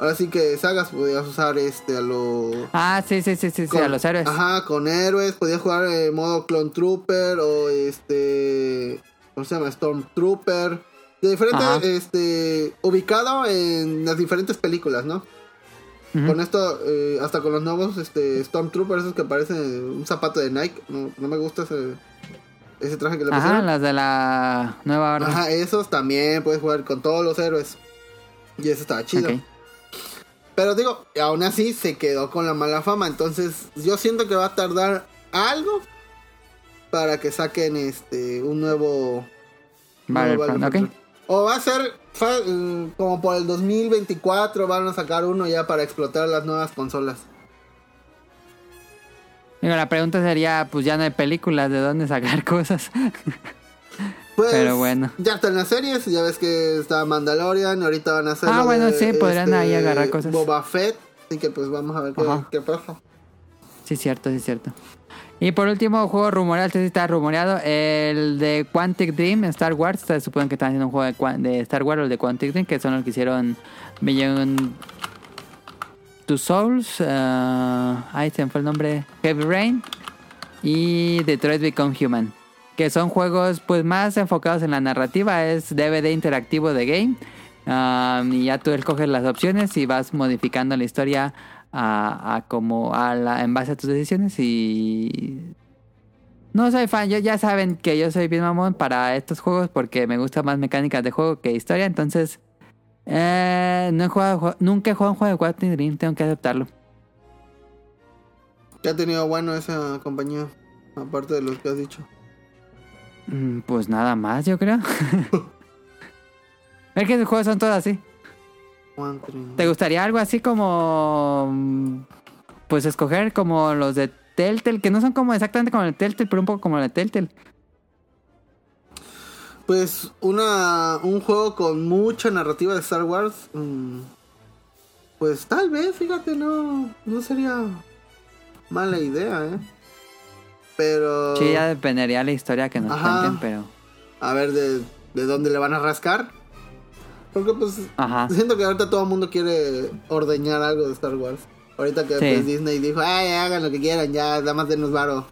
ahora sí que sagas podías usar este a los Ah, sí, sí, sí, sí, sí, a los héroes. Ajá, con héroes, podías jugar en modo Clone Trooper o este ¿cómo se llama? Stormtrooper. De diferente Ajá. este ubicado en las diferentes películas, ¿no? Con esto, eh, hasta con los nuevos este, Stormtroopers, esos que parecen un zapato de Nike. No, no me gusta ese, ese traje que le Ajá, pusieron. las de la nueva orden. Ajá, esos también puedes jugar con todos los héroes. Y eso estaba chido. Ok. Pero digo, aún así se quedó con la mala fama. Entonces, yo siento que va a tardar algo para que saquen este un nuevo. nuevo Battlefront. ok. O va a ser mm, como por el 2024 van a sacar uno ya para explotar las nuevas consolas. Digo, la pregunta sería, pues ya no hay películas, ¿de dónde sacar cosas? Pues, Pero bueno. Ya están las series, ya ves que está Mandalorian, ahorita van a hacer Ah, bueno, de, este, sí, podrían ahí agarrar cosas. Boba Fett, así que pues vamos a ver qué, pasa. sí, cierto, sí, cierto. Y por último, juego rumoreado, este sí está rumoreado, el de Quantic Dream, Star Wars. Se supone que están haciendo un juego de, de Star Wars o el de Quantic Dream, que son los que hicieron Beyond Two Souls, ah, ahí se me fue el nombre, Heavy Rain y Detroit Become Human. Que son juegos pues más enfocados en la narrativa, es DVD interactivo de game. ah, y ya tú escoges las opciones y vas modificando la historia a, a como a la, en base a tus decisiones y no soy fan, yo, ya saben que yo soy bien mamón para estos juegos porque me gustan más mecánicas de juego que historia, entonces eh, no he jugado, nunca he jugado un juego de Quantic Dream, tengo que aceptarlo. ¿Qué ha tenido bueno esa compañía? Aparte de los que has dicho. Mm, Pues nada más, yo creo. es que los juegos son todos así. ¿Te gustaría algo así como mm, pues escoger como los de Telltale, que no son como exactamente como el Telltale, pero un poco como el de Telltale. Pues una un juego con mucha narrativa de Star Wars. mm, pues tal vez, fíjate, no, no sería mala idea, ¿eh? Pero... Sí, ya dependería de la historia que nos Ajá. cuenten, pero... A ver de, de dónde le van a rascar. Porque pues Ajá. siento que ahorita todo el mundo quiere ordeñar algo de Star Wars. Ahorita que Sí. pues, Disney dijo, ay, hagan lo que quieran, ya, nada más denos varo.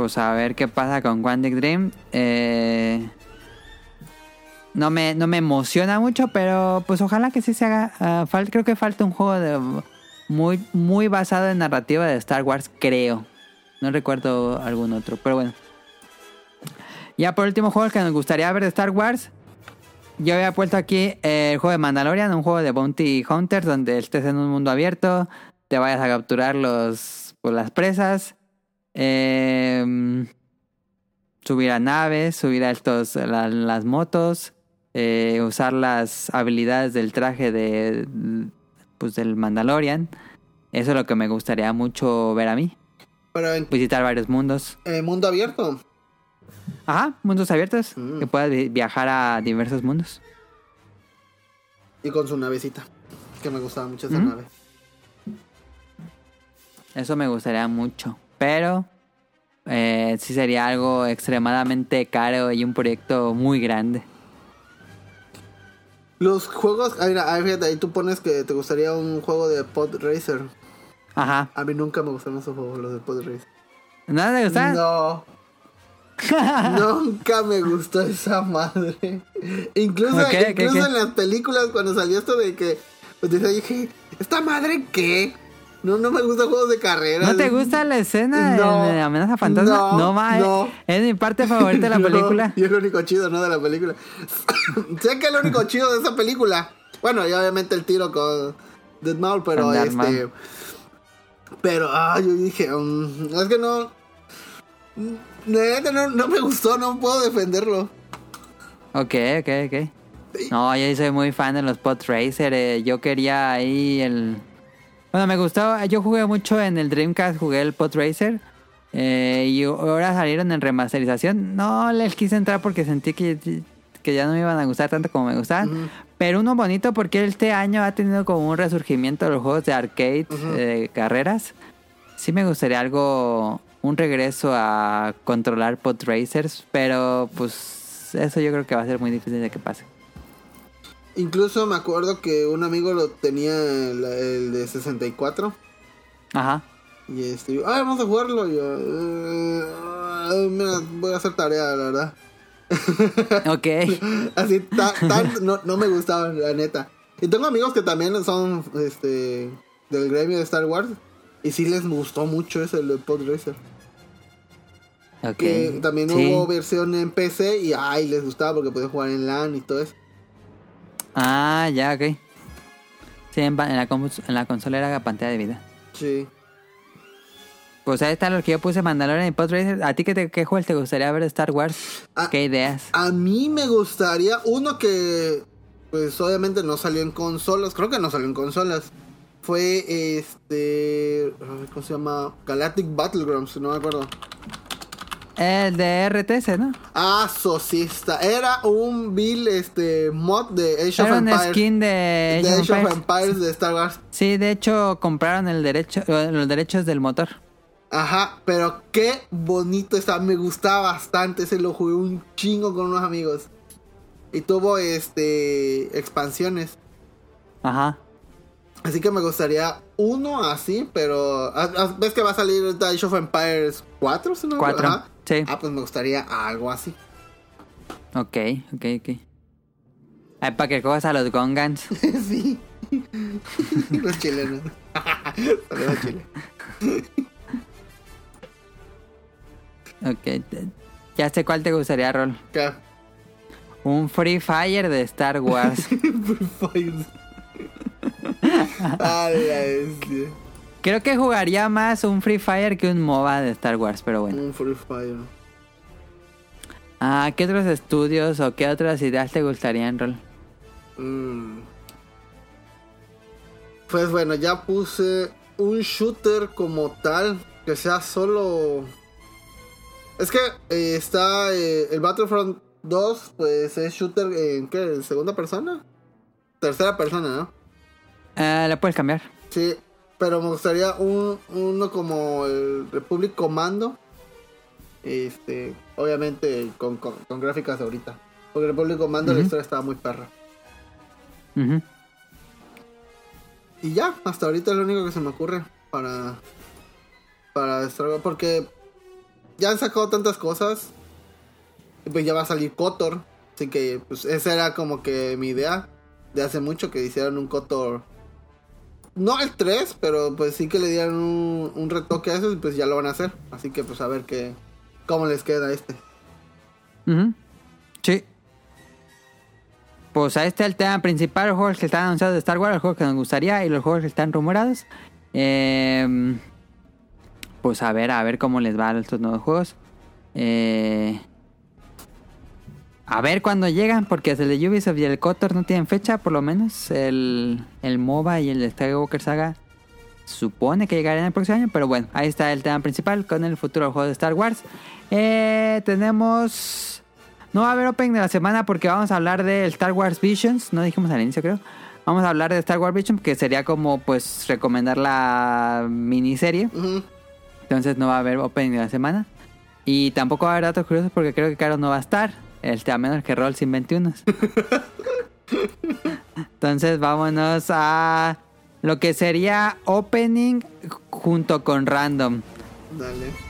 Pues a ver qué pasa con Quantic Dream. Eh, no, me, no me emociona mucho, pero pues ojalá que sí se haga. Fal- creo que falta un juego muy, muy basado en narrativa de Star Wars, creo. No recuerdo algún otro, pero bueno. Ya por último juego que nos gustaría ver de Star Wars. Yo había puesto aquí el juego de Mandalorian, un juego de Bounty Hunters, donde estés en un mundo abierto, te vayas a capturar los, pues, las presas, eh, subir a naves, subir a estos, la- las motos, eh, usar las habilidades del traje de, pues, del Mandalorian. Eso es lo que me gustaría mucho ver a mí. Pero en Visitar varios mundos. eh, mundo abierto. Ajá, mundos abiertos. Mm. Que puedas vi- viajar a diversos mundos. Y con su navecita. Que me gustaba mucho esa nave. Eso me gustaría mucho. Pero eh, sí sería algo extremadamente caro y un proyecto muy grande. Los juegos, ah, mira, ahí fíjate, ahí tú pones que te gustaría un juego de Pod Racer. Ajá. A mí nunca me gustaron esos juegos, los de Pod Racer. ¿No te gusta? No. Nunca me gustó esa madre. Incluso, incluso en las películas, cuando salió esto de que. Pues decía, dije, ¿esta madre qué? No, no me gustan juegos de carreras. ¿No te gusta la escena No, de Amenaza Fantasma? no, No, ma, eh. no. Es mi parte favorita de la película. Y es lo único chido, ¿no? De la película. sé que es lo único chido de esa película. Bueno, y obviamente el tiro con Dead Maul, pero este. Pero, ah, yo dije, mm, es que no. No, no me gustó, no puedo defenderlo. Ok, ok, ok. No, yo soy muy fan de los Pod Racer. eh, Yo quería ahí el. Bueno, me gustó. Yo jugué mucho en el Dreamcast, jugué el Pod Racer. eh, y ahora salieron en remasterización. No les quise entrar porque sentí que, que ya no me iban a gustar tanto como me gustaban. Pero uno bonito porque este año ha tenido como un resurgimiento de los juegos de arcade, eh, carreras. Sí me gustaría algo, un regreso a controlar Pod Racers, pero pues eso yo creo que va a ser muy difícil de que pase. Incluso me acuerdo que un amigo lo tenía el, el de 64. Ajá. Y este, yo, ay, vamos a jugarlo. Y yo, "Eh, mira, voy a hacer tarea, la verdad. Ok. Así, ta- tan- no, no me gustaba, la neta. Y tengo amigos que también son este del gremio de Star Wars. Y sí les gustó mucho ese, el de Pod Racer. Ok. Que también Sí. hubo versión en PC y ay, les gustaba porque podía jugar en LAN y todo eso. Ah, ya, ok. Sí, en, en la, en la consola era pantalla de vida. Sí. Pues ahí está lo que yo puse Mandalorian y Racer. ¿A ti qué, te, qué juegos te gustaría ver de Star Wars? Ah. ¿Qué ideas? A mí me gustaría uno que, pues obviamente no salió en consolas, creo que no salió en consolas. Fue este, ¿cómo se llama? Galactic Battlegrounds, no me acuerdo. El de RTS, ¿no? Ah, Socista. Era un bill, este, mod de Age of Era un Empires. skin de de Age of Age of Empires. De Star Wars. Sí, de hecho compraron el derecho, los derechos del motor. Ajá, pero qué bonito está, me gustaba bastante, se lo jugué un chingo con unos amigos. Y tuvo este expansiones. Ajá. Así que me gustaría uno así, pero ah, ah, ves que va a salir Age of Empires 4, si no me Cuatro, acuerdo? Ajá. Sí. Ah, pues me gustaría algo así. Ok, ok, ok. Ay, para que cojas a los Gongans. sí. Los chilenos. Saludos, Chile. Ok. Ya sé cuál te gustaría, Rol. ¿Qué? Un Free Fire de Star Wars. Free Fire. A la bestia. Creo que jugaría más un Free Fire que un MOBA de Star Wars, pero bueno. Un Free Fire. Ah, ¿qué otros estudios o qué otras ideas te gustarían, Rol? Mm. Pues bueno, ya puse un shooter como tal que sea solo. Es que eh, está eh, el Battlefront 2, pues es shooter en qué, segunda persona, tercera persona, ¿no? Eh, le puedes cambiar. Sí, pero me gustaría un, uno como el Republic Commando. Este, obviamente con, con, con gráficas ahorita. Porque el Republic Commando la historia estaba muy perra. Ujú. Y ya, hasta ahorita es lo único que se me ocurre para. Para Star Wars. Porque ya han sacado tantas cosas. Y pues ya va a salir Kotor. Así que, pues esa era como que mi idea. De hace mucho que hicieran un Kotor. No el 3, pero pues sí que le dieran un, retoque a eso. Y pues ya lo van a hacer. Así que, pues a ver qué. Cómo les queda este. Sí. Pues ahí está el tema principal, los juegos que están anunciados de Star Wars, los juegos que nos gustaría y los juegos que están rumorados. Eh, pues a ver, a ver cómo les va estos nuevos juegos. Eh, a ver cuándo llegan, porque el de Ubisoft y el Kotor no tienen fecha, por lo menos. El, el MOBA y el Skywalker Saga supone que llegarán el próximo año, pero bueno, ahí está el tema principal con el futuro del juego de Star Wars. Eh, tenemos... No va a haber Open de la semana porque vamos a hablar de Star Wars Visions, no dijimos al inicio creo. Vamos a hablar de Star Wars Visions, que sería como pues recomendar la miniserie. Entonces no va a haber opening de la semana. Y tampoco va a haber datos curiosos porque creo que Caro no va a estar. Este, a menos que Roll sin 21. Entonces vámonos a lo que sería opening junto con random. Dale.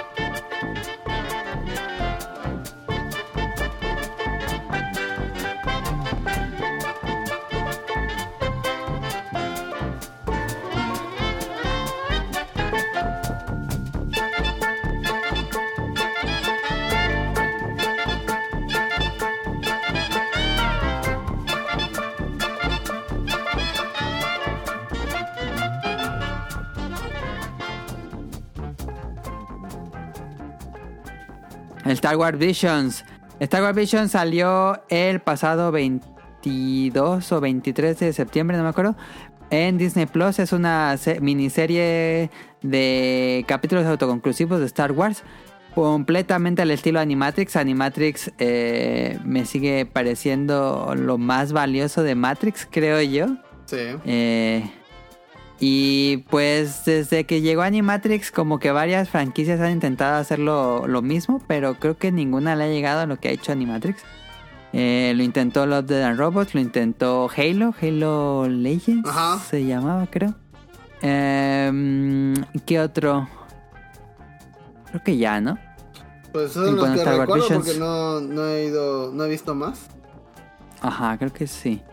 Star Wars Visions. Star Wars Visions salió el pasado 22 o 23 de septiembre, no me acuerdo. En Disney Plus es una se- miniserie de capítulos autoconclusivos de Star Wars. Completamente al estilo Animatrix. Animatrix eh, me sigue pareciendo lo más valioso de Matrix, creo yo. Sí. Eh, y pues desde que llegó Animatrix, como que varias franquicias han intentado hacerlo lo mismo, pero creo que ninguna le ha llegado a lo que ha hecho Animatrix. Eh, lo intentó Love Dead and Robots, lo intentó Halo, Halo Legends Ajá. se llamaba, creo. Em, ¿Qué otro? Creo que ya, ¿no? Pues son los que recuerdo porque no, no he ido, no he visto más. Ajá, creo que sí.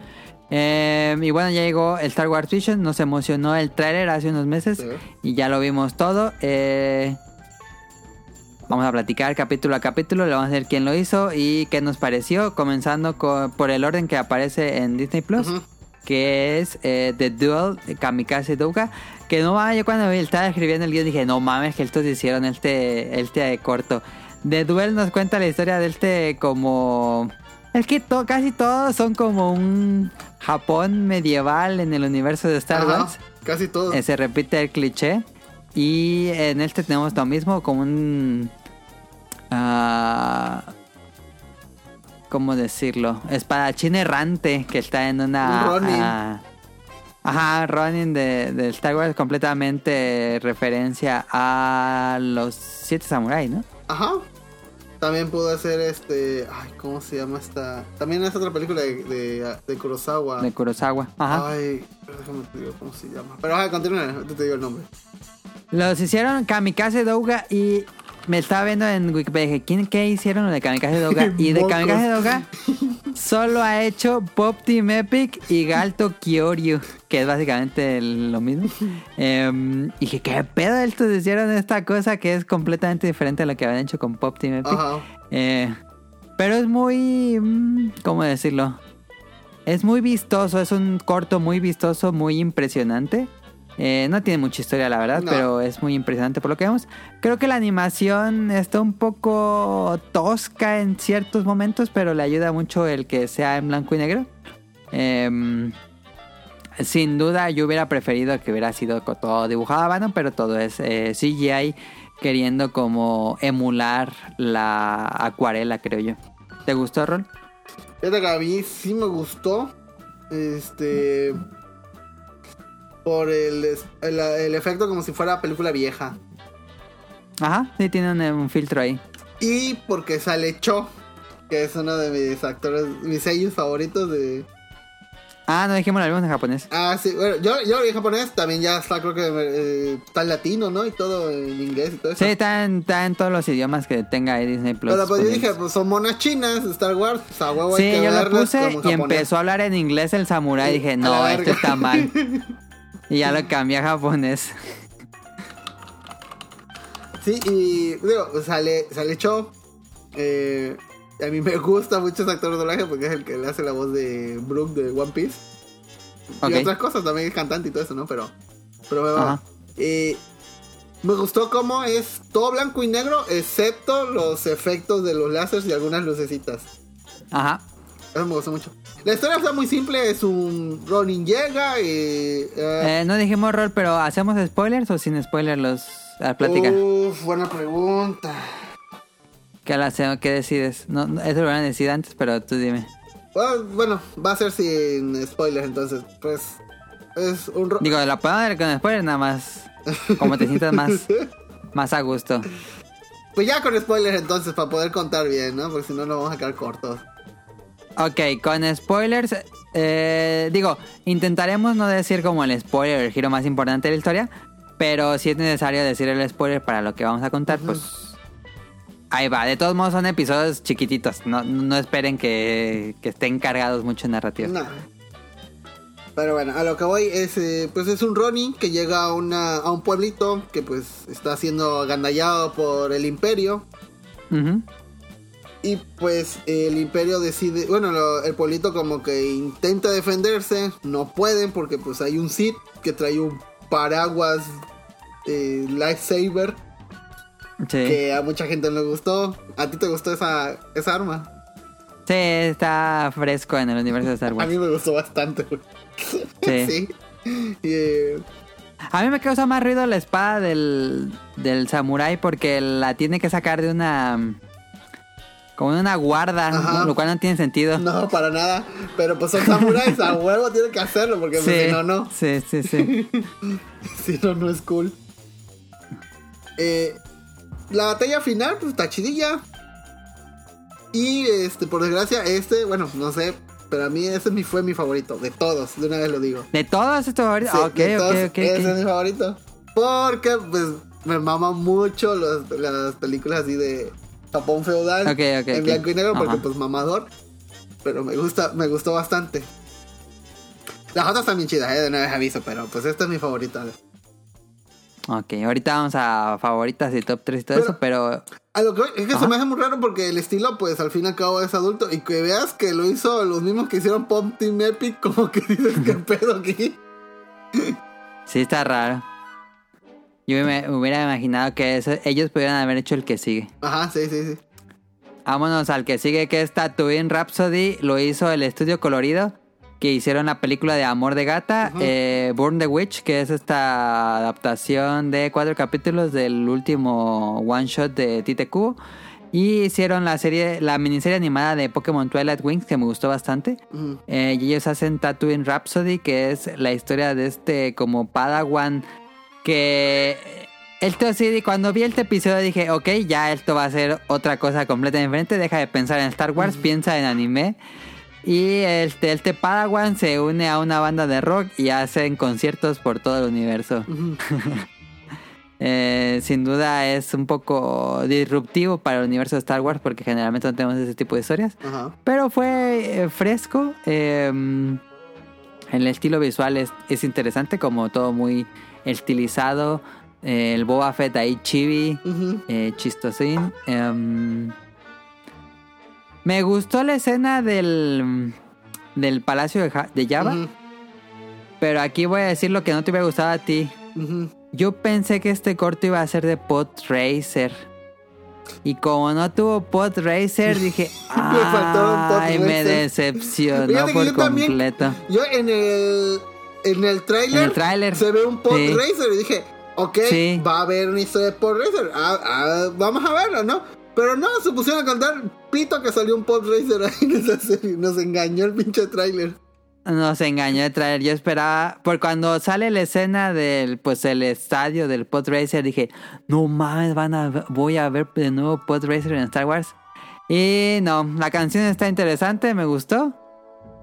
Eh, y bueno, ya llegó el Star Wars Vision. Nos emocionó el tráiler hace unos meses. Sí. Y ya lo vimos todo. Eh, vamos a platicar capítulo a capítulo. Le vamos a ver quién lo hizo y qué nos pareció. Comenzando con- por el orden que aparece en Disney Plus. Que es eh, The Duel Kamikaze Douga. Que no mames, yo cuando estaba escribiendo el guion dije, no mames, que estos hicieron este, este corto. The Duel nos cuenta la historia de este como... Es que to- casi todos son como un Japón medieval en el universo de Star Ajá, Wars. Casi todo. Eh, se repite el cliché. Y en este tenemos lo mismo, como un... ah, ¿Cómo decirlo? Espadachín errante que está en una... Un Ronin. ah, ajá, Ronin de, de Star Wars, completamente referencia a los siete samuráis, ¿no? Ajá. También pudo hacer este. Ay, ¿cómo se llama esta? También es otra película de, de, de Kurosawa. De Kurosawa. Ajá. Ay, déjame te digo cómo se llama. Pero ajá, continúa, te digo el nombre. Los hicieron Kamikaze Douga y me estaba viendo en Wikipedia. dije, ¿Quién qué hicieron de Kamikaze Douga? Y de. Kamikaze Douga solo ha hecho Pop Team Epic y Galto Kyoryu, que es básicamente el- lo mismo. Em, y dije, ¿qué pedo? Estos hicieron esta cosa que es completamente diferente a lo que habían hecho con Pop Team Epic. Eh, Pero es muy... mm, ¿Cómo decirlo? Es muy vistoso, es un corto muy vistoso, muy impresionante. Eh, no tiene mucha historia, la verdad, No. pero es muy impresionante por lo que vemos. Creo que la animación está un poco tosca en ciertos momentos, pero le ayuda mucho el que sea en blanco y negro. Em, sin duda, yo hubiera preferido que hubiera sido todo dibujado a mano, pero todo es eh, CGI queriendo como emular la acuarela, creo yo. ¿Te gustó, Rol? Fíjate que a mí sí me gustó. Este. Por el, el, el efecto como si fuera película vieja. Ajá, sí, tiene un, un filtro ahí. Y porque sale Cho, que es uno de mis actores, mis sellos favoritos de. Ah, no dijimos vimos en japonés. Ah, sí, bueno, yo, yo lo vi en japonés, también ya está, creo que eh, está en latino, ¿no? Y todo en inglés y todo eso. Sí, está en, está en todos los idiomas que tenga ahí Disney Plus. Pero pues yo dije, pues son monas chinas, Star Wars, o sea, huevo hay Sí, que yo lo puse y japonés. empezó a hablar en inglés el samurái. Sí, Dije, no, la esto está mal. Y ya lo cambié a japonés. Sí, y digo, sale, sale Cho. Eh, a mí me gusta mucho ese actor de doblaje porque es el que le hace la voz de Brook de One Piece. Y otras cosas, también es cantante y todo eso, ¿no? Pero, pero me va. Eh, me gustó cómo es todo blanco y negro, excepto los efectos de los láseres y algunas lucecitas. Ajá. Eso me gustó mucho. La historia está muy simple, es un Ronin llega y... eh, Eh, no dijimos rol, pero ¿hacemos spoilers o sin spoilers los la plática? Uf, buena pregunta. ¿Qué, la? ¿Qué decides? No, eso lo van a decir antes, pero tú dime. Bueno, bueno, va a ser sin spoilers entonces. Pues es un... ro- Digo, la podemos ver con spoilers nada más. Como te sientas más, más a gusto. Pues ya con spoilers entonces para poder contar bien, ¿no? Porque si no nos vamos a quedar cortos. Ok, con spoilers, eh, digo, intentaremos no decir como el spoiler, el giro más importante de la historia, pero si es necesario decir el spoiler para lo que vamos a contar, pues ahí va. De todos modos son episodios chiquititos, no, no esperen que, que estén cargados mucho en narrativa. No. Pero bueno, a lo que voy es, eh, pues es un Ronin que llega a, una, a un pueblito que pues está siendo agandallado por el imperio. Ujú. Y pues el imperio decide, bueno, lo- el pueblito como que intenta defenderse, no pueden porque pues hay un Sith que trae un paraguas eh, lightsaber Sí. que a mucha gente no le gustó. ¿A ti te gustó esa, esa arma? Sí, está fresco en el universo de Star A Wars. mí me gustó bastante. Sí. eh, A mí me causa más ruido la espada del, del samurái porque la tiene que sacar de una... Como una guarda, Ajá. lo cual no tiene sentido. no, para nada. Pero pues son samuráis, a huevo tienen que hacerlo porque pues, si no, no. Sí, sí, sí. Si no, no es cool. Eh, la batalla final, pues está chidilla. Y este, por desgracia, este, bueno, no sé, pero a mí ese fue mi favorito, de todos, de una vez lo digo. ¿De todos estos favoritos? Sí, Ah, ok, de todos, ok, ok. Ese es mi favorito. Porque, pues, me mama mucho los- las películas así de Japón feudal. En blanco y negro, porque, Ajá. pues, mamador. Pero me gusta, me gustó bastante. Las otras también chidas, eh, de una vez aviso, pero pues esta es mi favorita. Ok, ahorita vamos a favoritas y top 3 y todo Pero- eso, pero... A lo que voy, es que Ajá. se me hace muy raro porque el estilo, pues al fin y al cabo es adulto. Y que veas que lo hizo los mismos que hicieron Pop Team Epic, como que dices, ¿qué pedo aquí? Sí está raro. Yo me hubiera imaginado que eso- ellos pudieran haber hecho el que sigue. Ajá, sí, sí, sí. Vámonos al que sigue, que es Tatooine Rhapsody. Lo hizo el estudio colorido, que hicieron la película de Amor de Gata. Eh, Burn the Witch, que es esta adaptación de cuatro capítulos del último one shot de Tite Kubo. Y hicieron la serie, la miniserie animada de Pokémon Twilight Wings, que me gustó bastante. Eh, y ellos hacen Tatooine Rhapsody, que es la historia de este como Padawan que... Esto sí, cuando vi este episodio dije, ok, ya esto va a ser otra cosa completamente diferente, deja de pensar en Star Wars, piensa en anime. Y este, este Padawan se une a una banda de rock y hacen conciertos por todo el universo. Eh, sin duda es un poco disruptivo para el universo de Star Wars porque generalmente no tenemos ese tipo de historias. Pero fue eh, fresco. eh, el estilo visual es, es interesante, como todo muy estilizado. eh, el Boba Fett ahí chibi, eh, chistosín. em, Me gustó la escena del, del palacio de, Ja- de Java, pero aquí voy a decir lo que no te hubiera gustado a ti. Yo pensé que este corto iba a ser de Pod Racer. Y como no tuvo Pod Racer, dije, ay, me Racer". decepcionó por yo también- completo. Yo en el en el tráiler el tráiler, se ve un pod sí. racer y dije, ok, Sí. va a haber una historia de pod racer, ah, ah, vamos a verlo, ¿no? Pero no, se pusieron a contar pito que salió un pod racer ahí en esa serie, nos engañó el pinche tráiler. Nos engañó de traer. Yo esperaba. Por cuando sale la escena del pues el estadio del Pod Racer, dije, no mames, van a voy a ver de nuevo Pod Racer en Star Wars. Y no, la canción está interesante, me gustó.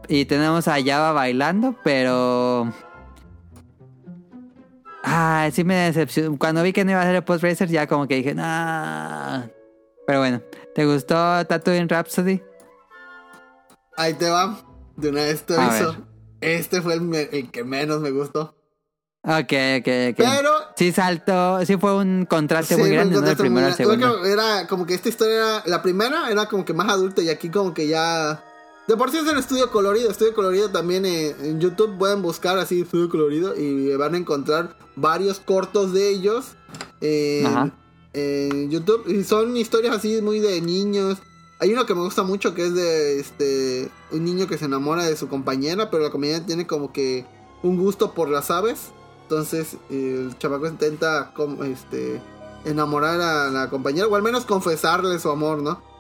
Y tenemos a Java bailando, pero. Ah, sí me decepcionó. Cuando vi que no iba a ser el Pod Racer, ya como que dije, nah. Pero bueno, ¿te gustó Tatooine Rhapsody? Ahí te va, de una vez te aviso. Este fue el, que menos me gustó. Ok, ok, ok. Pero Sí saltó, sí fue un contraste Sí, muy grande, ¿no? El primero al segundo. Era como que esta historia era, la primera era como que más adulta y aquí como que ya... De por sí es el estudio colorido, estudio colorido también eh, en YouTube pueden buscar así estudio colorido y van a encontrar varios cortos de ellos en, Ajá. en YouTube y son historias así muy de niños. Hay uno que me gusta mucho que es de este un niño que se enamora de su compañera, pero la compañera tiene como que un gusto por las aves. Entonces el chamaco intenta como, este enamorar a la compañera o al menos confesarle su amor, ¿no?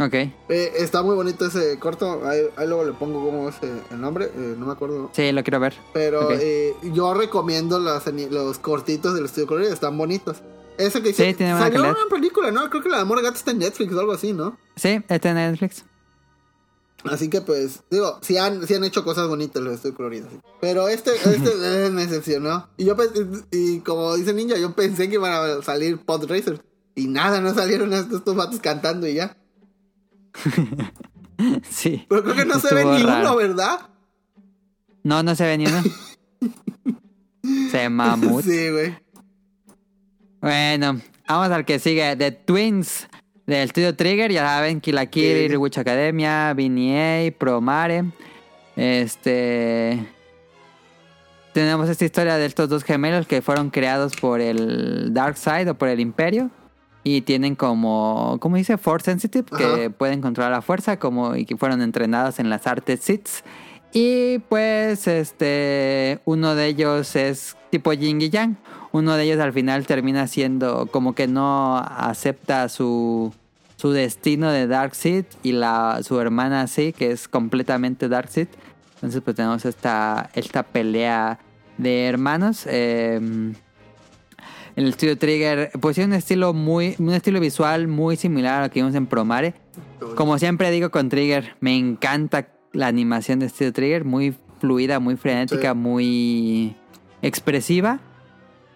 Ok. Eh, está muy bonito ese corto. Ahí, ahí luego le pongo cómo es eh, el nombre. eh, no me acuerdo. Sí, lo quiero ver. Pero eh, yo recomiendo los, cortitos del estudio colorido. Están bonitos. Ese que Sí, hice- tiene buena salió una película, ¿no? Creo que la de Amor Gato está en Netflix o algo así, ¿no? Sí, está en Netflix. Así que pues, digo, sí han, sí han hecho cosas bonitas los estudios coloridos. sí. Pero este, este eh, me decepcionó. Y yo y como dice Ninja, yo pensé que iban a salir Pod Racers. Y nada, no salieron estos, estos vatos cantando y ya. Sí. Pero creo que no se ve ni raro. uno, ¿verdad? No, no se ve ni uno. se mamut. Sí, güey. Bueno, vamos al que sigue. The Twins del estudio Trigger. Ya saben, Kill la Kill, Sí. Witch Academia, BNA, Promare. Este. Tenemos esta historia de estos dos gemelos que fueron creados por el Dark Side o por el Imperio. Y tienen como, ¿cómo dice? Force Sensitive, que pueden controlar la fuerza, como y que fueron entrenados en las artes Sith. Y pues, este, uno de ellos es tipo Yin y Yang. Uno de ellos al final termina siendo como que no acepta su, su destino de Dark Sith y la, su hermana sí, que es completamente Dark Sith. Entonces pues tenemos esta, esta pelea de hermanos. Eh, el estudio Trigger, pues tiene un estilo muy, un estilo visual muy similar a lo que vimos en Promare. Como siempre digo con Trigger, me encanta la animación de Estudio Trigger, muy fluida, muy frenética, Sí. muy expresiva.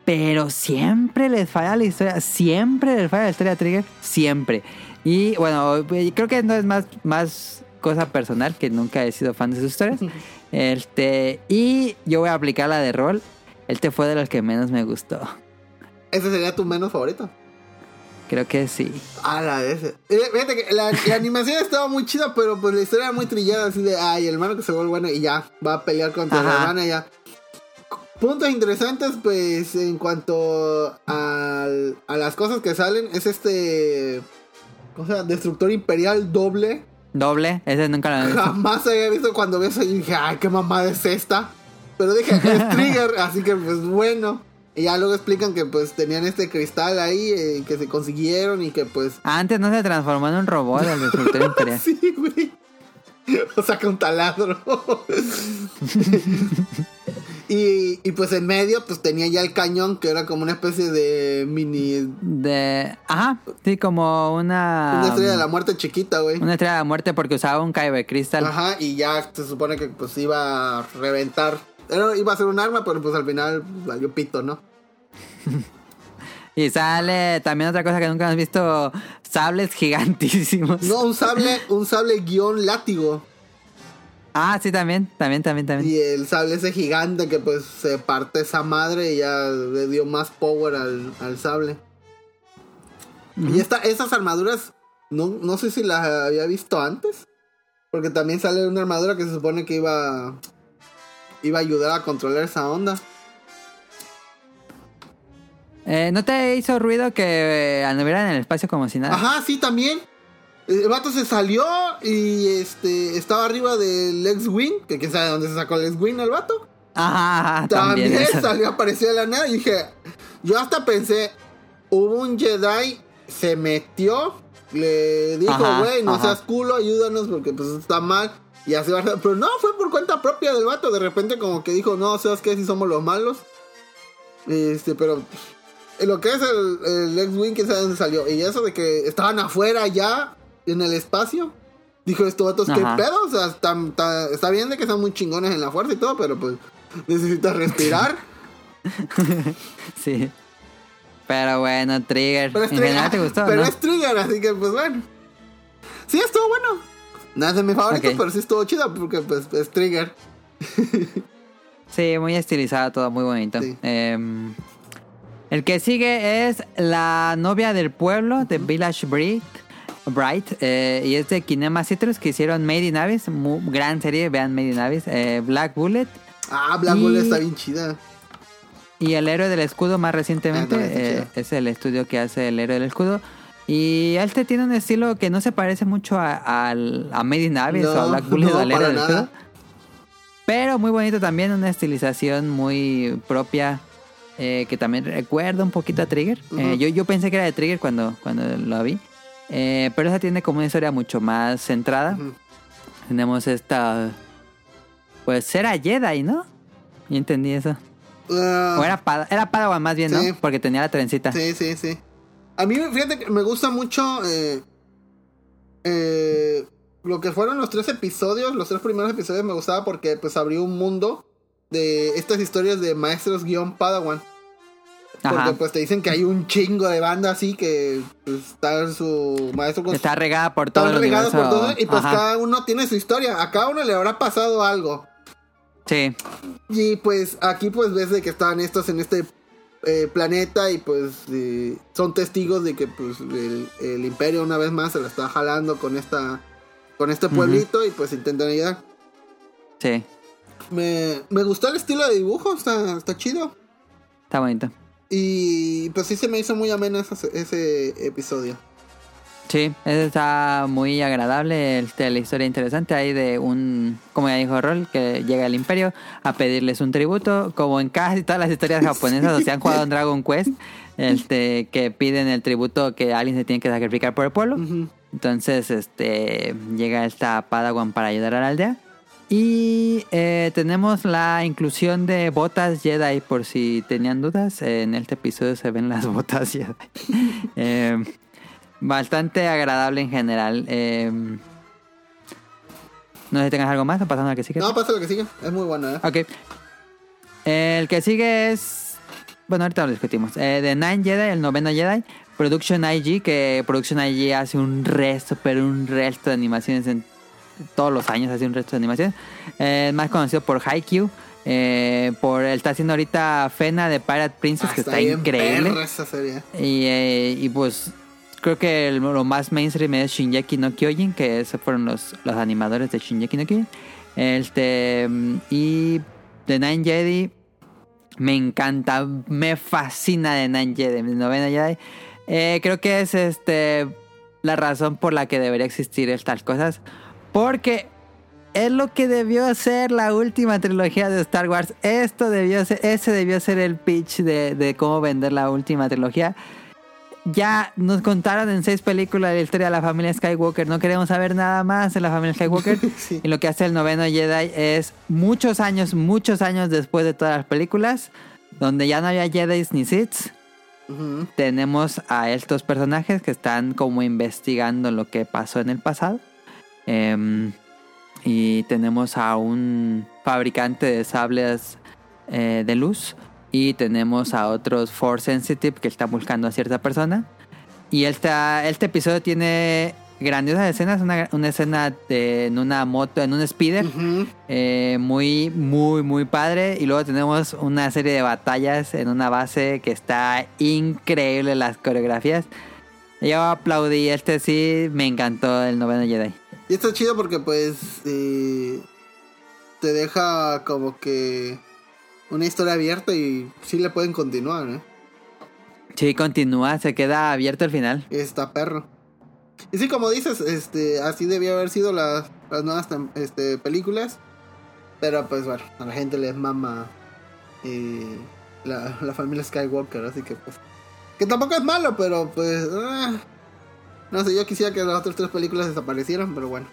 Pero siempre les falla la historia, siempre les falla la historia a Trigger, siempre. Y bueno, creo que no es más, más cosa personal, que nunca he sido fan de sus historias. Este, y yo voy a aplicar la de rol. Este fue de los que menos me gustó. ¿Ese sería tu menos favorito? Creo que sí. Ah, la de ese. Eh, fíjate que la, la animación estaba muy chida, pero pues la historia era muy trillada, así de, ay, el hermano que se vuelve bueno y ya, va a pelear contra la hermana y ya. Puntos interesantes, pues, en cuanto al- a las cosas que salen, es este... O sea, Destructor Imperial doble. Doble, ese nunca lo he visto. Jamás había visto cuando vi eso y dije, ay, qué mamada es esta. Pero dije, es Trigger, así que pues bueno. Y ya luego explican que pues tenían este cristal ahí eh, que se consiguieron y que pues Antes no se transformó en un robot el destructor imperial. Sí, güey. O saca un taladro. y, y pues en medio, pues tenía ya el cañón, que era como una especie de mini. De. Ajá, sí, como una. Una estrella de la muerte chiquita, güey. Una estrella de la muerte porque usaba un Kyber Crystal. Ajá, y ya se supone que pues iba a reventar. Iba a ser un arma, pero pues al final valió pito, ¿no? Y sale también otra cosa que nunca hemos visto: sables gigantísimos. No, un sable, un sable guion látigo. Ah, sí, también, también, también, también. Y el sable ese gigante que pues se parte esa madre y ya le dio más power al, al sable. Y esta, esas armaduras No, no sé si la había visto antes. Porque también sale una armadura que se supone que iba. Iba a ayudar a controlar esa onda. Eh, ¿No te hizo ruido que eh, anduvieran en el espacio como si nada? Ajá, sí, también. El vato se salió y este estaba arriba del X-Wing. Que quién sabe dónde se sacó el X-Wing el vato. Ajá, ajá, También, también. salió, apareció de la nada. Y dije, yo hasta pensé, hubo un Jedi, se metió, le dijo, güey, no ajá. seas culo, ayúdanos porque pues está mal. Y así va a ser. Pero no, fue por cuenta propia del vato. De repente como que dijo, no, ¿sabes qué? Si somos los malos. Este, pero lo que es el, el X-Wing, quién sabe dónde salió. Y eso de que estaban afuera ya, en el espacio. Dijo, estos vatos, ¿qué pedo? O sea, está, está- está bien de que son muy chingones en la fuerza y todo, pero pues necesitas respirar. Sí. Pero bueno, Trigger. Pero es ¿En Trigger. general te gustó? Pero no? es Trigger, así que pues bueno. Sí, estuvo bueno. No es de mis favoritos, Ok. pero sí estuvo chido porque pues es Trigger. Sí, muy estilizado todo, muy bonito. Sí. Em, el que sigue es la novia del pueblo de Village Bright. Bright eh, y es de Kinema Citrus que hicieron Made in Abyss, mu- gran serie, vean Made in Abyss, eh, Black Bullet Ah, Black Y- Bull está bien chida. y El héroe del escudo más recientemente Ah, no, eh, es el estudio que hace El héroe del escudo y este tiene un estilo que no se parece mucho a, al- a Made in Abyss o a Black Bullet no, héroe para del nada. Pero muy bonito también, una estilización muy propia eh, que también recuerda un poquito a Trigger. Eh, yo, yo pensé que era de Trigger cuando, cuando lo vi. Eh, pero esa tiene como una historia mucho más centrada. Tenemos esta... Pues era Jedi, ¿no? Yo entendí eso. Ah, O era, Pada- era Padawan más bien, Sí. ¿no? Porque tenía la trencita. Sí, sí, sí. A mí, fíjate que me gusta mucho eh, eh, lo que fueron los tres episodios. Los tres primeros episodios me gustaba porque pues abrió un mundo de estas historias de maestros guion Padawan. Porque Ajá. pues te dicen que hay un chingo de banda así que pues, está su maestro con Está regada por todo están el regados por todo y pues Ajá. cada uno tiene su historia. A cada uno le habrá pasado algo. Sí, Y pues aquí pues ves de que están estos en este eh, planeta y pues eh, son testigos de que pues el, el imperio una vez más se la está jalando con esta con este pueblito y pues intentan ayudar. sí. Me, me gustó el estilo de dibujo, está, está chido. Está bonito. Y pues sí se me hizo muy ameno ese, ese episodio. Sí, está muy agradable. Este, la historia interesante ahí de un, como ya dijo Rol, que llega al imperio a pedirles un tributo, como en casi todas las historias japonesas, o sea, han jugado en Dragon Quest, este, que piden el tributo que alguien se tiene que sacrificar por el pueblo. Entonces, este, llega esta Padawan para ayudar a la aldea. Y eh, tenemos la inclusión de botas Jedi, por si tenían dudas. En este episodio se ven las botas Jedi. Eh, bastante agradable en general. Eh, no sé si tengas algo más o pasando al que sigue. No, pasa lo que sigue, es muy bueno, ¿eh? Ok. El que sigue es. Bueno, ahorita lo discutimos. Eh, The Nine Jedi, el noveno Jedi. Production IG, que Production IG hace un resto, pero un resto de animaciones en todos los años, hace un resto de animaciones. Eh, más conocido por Haikyuu. Eh, por él está haciendo ahorita Fena de Pirate Princess, Ah, que está, increíble. perra esa serie. Y, eh, y pues creo que lo más mainstream es Shinjeki no Kyojin, que esos fueron los, los animadores de Shinjeki no Kyojin. Este, y The Nine Jedi me encanta, me fascina The Nine Jedi, novena Jedi. Eh, creo que es este la razón por la que debería existir estas cosas. Porque es lo que debió ser la última trilogía de Star Wars. Esto debió ser, ese debió ser el pitch de, de cómo vender la última trilogía. Ya nos contaron en seis películas la historia de la familia Skywalker. No queremos saber nada más de la familia Skywalker. Sí. Y lo que hace el noveno Jedi es muchos años, muchos años después de todas las películas, donde ya no había Jedi ni Sith Ujú. tenemos a estos personajes que están como investigando lo que pasó en el pasado. Em, y tenemos a un fabricante de sables eh, de luz. Y tenemos a otros Force Sensitive que están buscando a cierta persona. Y esta, este episodio tiene grandiosas escenas. Una, una escena de- en una moto, en un speeder. Eh, muy, muy, muy padre. Y luego tenemos una serie de batallas en una base que está increíble las coreografías. Yo aplaudí, este sí me encantó el noveno Jedi. Y esto es chido porque pues eh, te deja como que una historia abierta y sí le pueden continuar, ¿eh? Sí, continúa, se queda abierto el final. Está perro. Y sí, como dices, este, así debía haber sido las, las nuevas este, películas. Pero pues bueno, a la gente les mama eh, la, la familia Skywalker, así que pues... Que tampoco es malo, pero pues... ah, no sé, yo quisiera que las otras tres películas desaparecieran, pero bueno.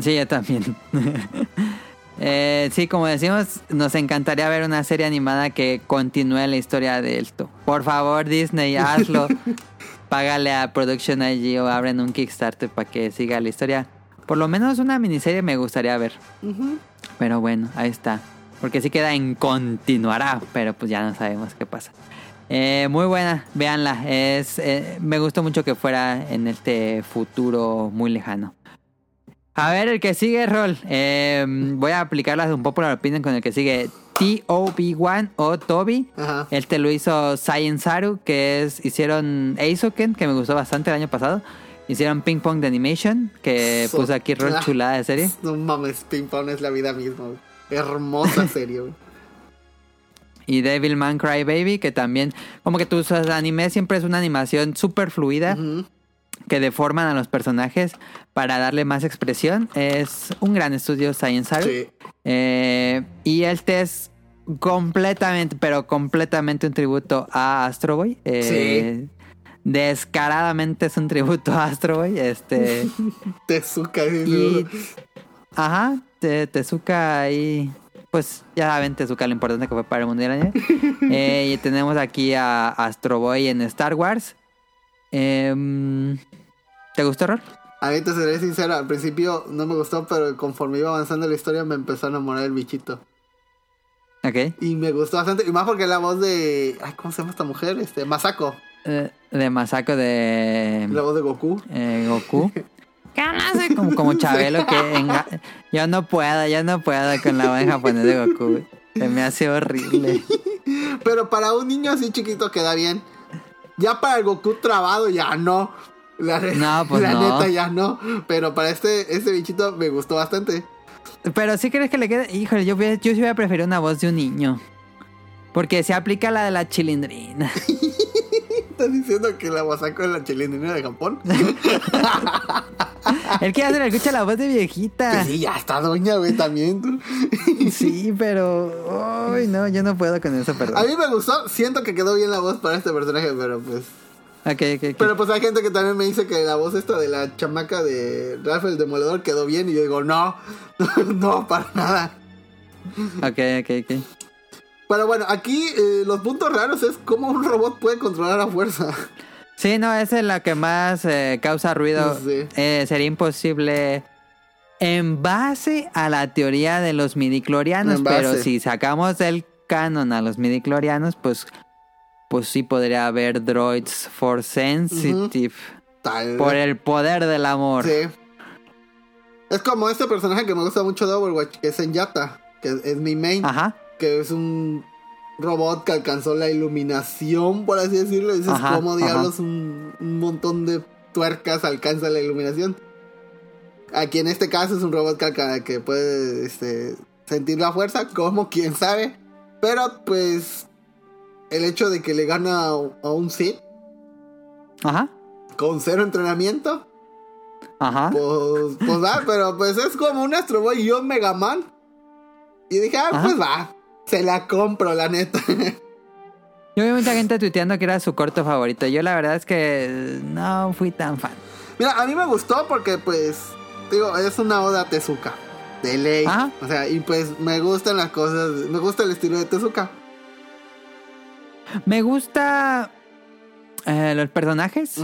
Sí, yo también. Eh, sí, como decimos, nos encantaría ver una serie animada que continúe la historia de esto. Por favor, Disney, hazlo. Págale a Production IG o abren un Kickstarter para que siga la historia. Por lo menos una miniserie me gustaría ver. Pero bueno, ahí está. Porque sí queda en continuará, pero pues ya no sabemos qué pasa. Eh, muy buena, véanla. Es, eh, me gustó mucho que fuera en este futuro muy lejano. A ver, el que sigue, Rol. Eh, voy a aplicarlas de un popular opinion con el que sigue T-O-B-1 o Toby. Ajá. Este lo hizo Saru, que es hicieron Eisoken, que me gustó bastante el año pasado. Hicieron Ping Pong de Animation, que So- puso aquí Rol Ah. chulada de serie. No mames, Ping Pong es la vida misma. güey. Hermosa serie, güey. Y Devilman Crybaby, que también, como que tus animes siempre es una animación súper fluida, Ujú. Que deforman a los personajes para darle más expresión. Es un gran estudio Science Saru. Sí. Eh, y este es completamente, pero completamente un tributo a Astro Boy. Eh, Descaradamente es un tributo a Astro Boy. Este. Tezuka. y. Ajá, te- Tezuka ahí. Pues ya saben, Tezuka lo importante que fue para el anime. Eh, y tenemos aquí a Astro Boy en Star Wars. Em, ¿Te gustó, Rol? A mí te seré sincero, al principio no me gustó, pero conforme iba avanzando la historia me empezó a enamorar el bichito. Ok. Y me gustó bastante, y más porque la voz de... Ay, ¿cómo se llama esta mujer? Este, Masako, Eh, de Masako de. la voz de Goku. eh, Goku. ¿Qué hace? Como, como Chabelo que en yo no puedo, yo no puedo con la voz en japonés de Goku. Se me hace horrible. Pero para un niño así chiquito queda bien. Ya para el Goku trabado ya no. La, No, pues la no. neta ya no. Pero para este, este bichito me gustó bastante. Pero sí crees que le quede. Híjole, yo, yo sí hubiera preferido una voz de un niño. Porque se aplica la de la chilindrina. ¿Estás diciendo que la Masako es la chilindrina de Japón? Él quiere hacer escucha la voz de viejita. Pues sí, ya está doña, güey, también. tú. Sí, pero. Ay, no, yo no puedo con eso, A perdón. mí me gustó, siento que quedó bien la voz para este personaje, pero pues... Ok, ok, ok. Pero pues hay gente que también me dice que la voz esta de la chamaca de Ralph el Demoledor quedó bien y yo digo, no, no, para nada. Ok, ok, ok. Pero bueno, aquí eh, los puntos raros es cómo un robot puede controlar a fuerza. Sí, no, esa es la que más eh, causa ruido. Sí. Eh, sería imposible en base a la teoría de los midiclorianos, pero si sacamos del canon a los midiclorianos, pues, pues sí podría haber droids for sensitive Tal por vez. el poder del amor. Sí. Es como este personaje que me gusta mucho de Overwatch, que es Enyata, que es mi main, Ajá. Que es un robot que alcanzó la iluminación, por así decirlo. Dices, Ajá, ¿cómo diablos un, un montón de tuercas alcanza la iluminación? Aquí en este caso es un robot que, puede este, sentir la fuerza, como quién sabe. Pero pues el hecho de que le gana a, a un Sith Ajá. con cero entrenamiento, Ajá. pues, pues va, pero pues es como un Astro Boy y un Mega Man. Y dije, ah, Ajá. pues va, se la compro, la neta. Yo vi mucha gente tuiteando que era su corto favorito. Yo la verdad es que no fui tan fan. Mira, a mí me gustó porque, pues, digo, es una oda a Tezuka. De ley. O sea, y pues me gustan las cosas, me gusta el estilo de Tezuka. Me gusta eh, los personajes.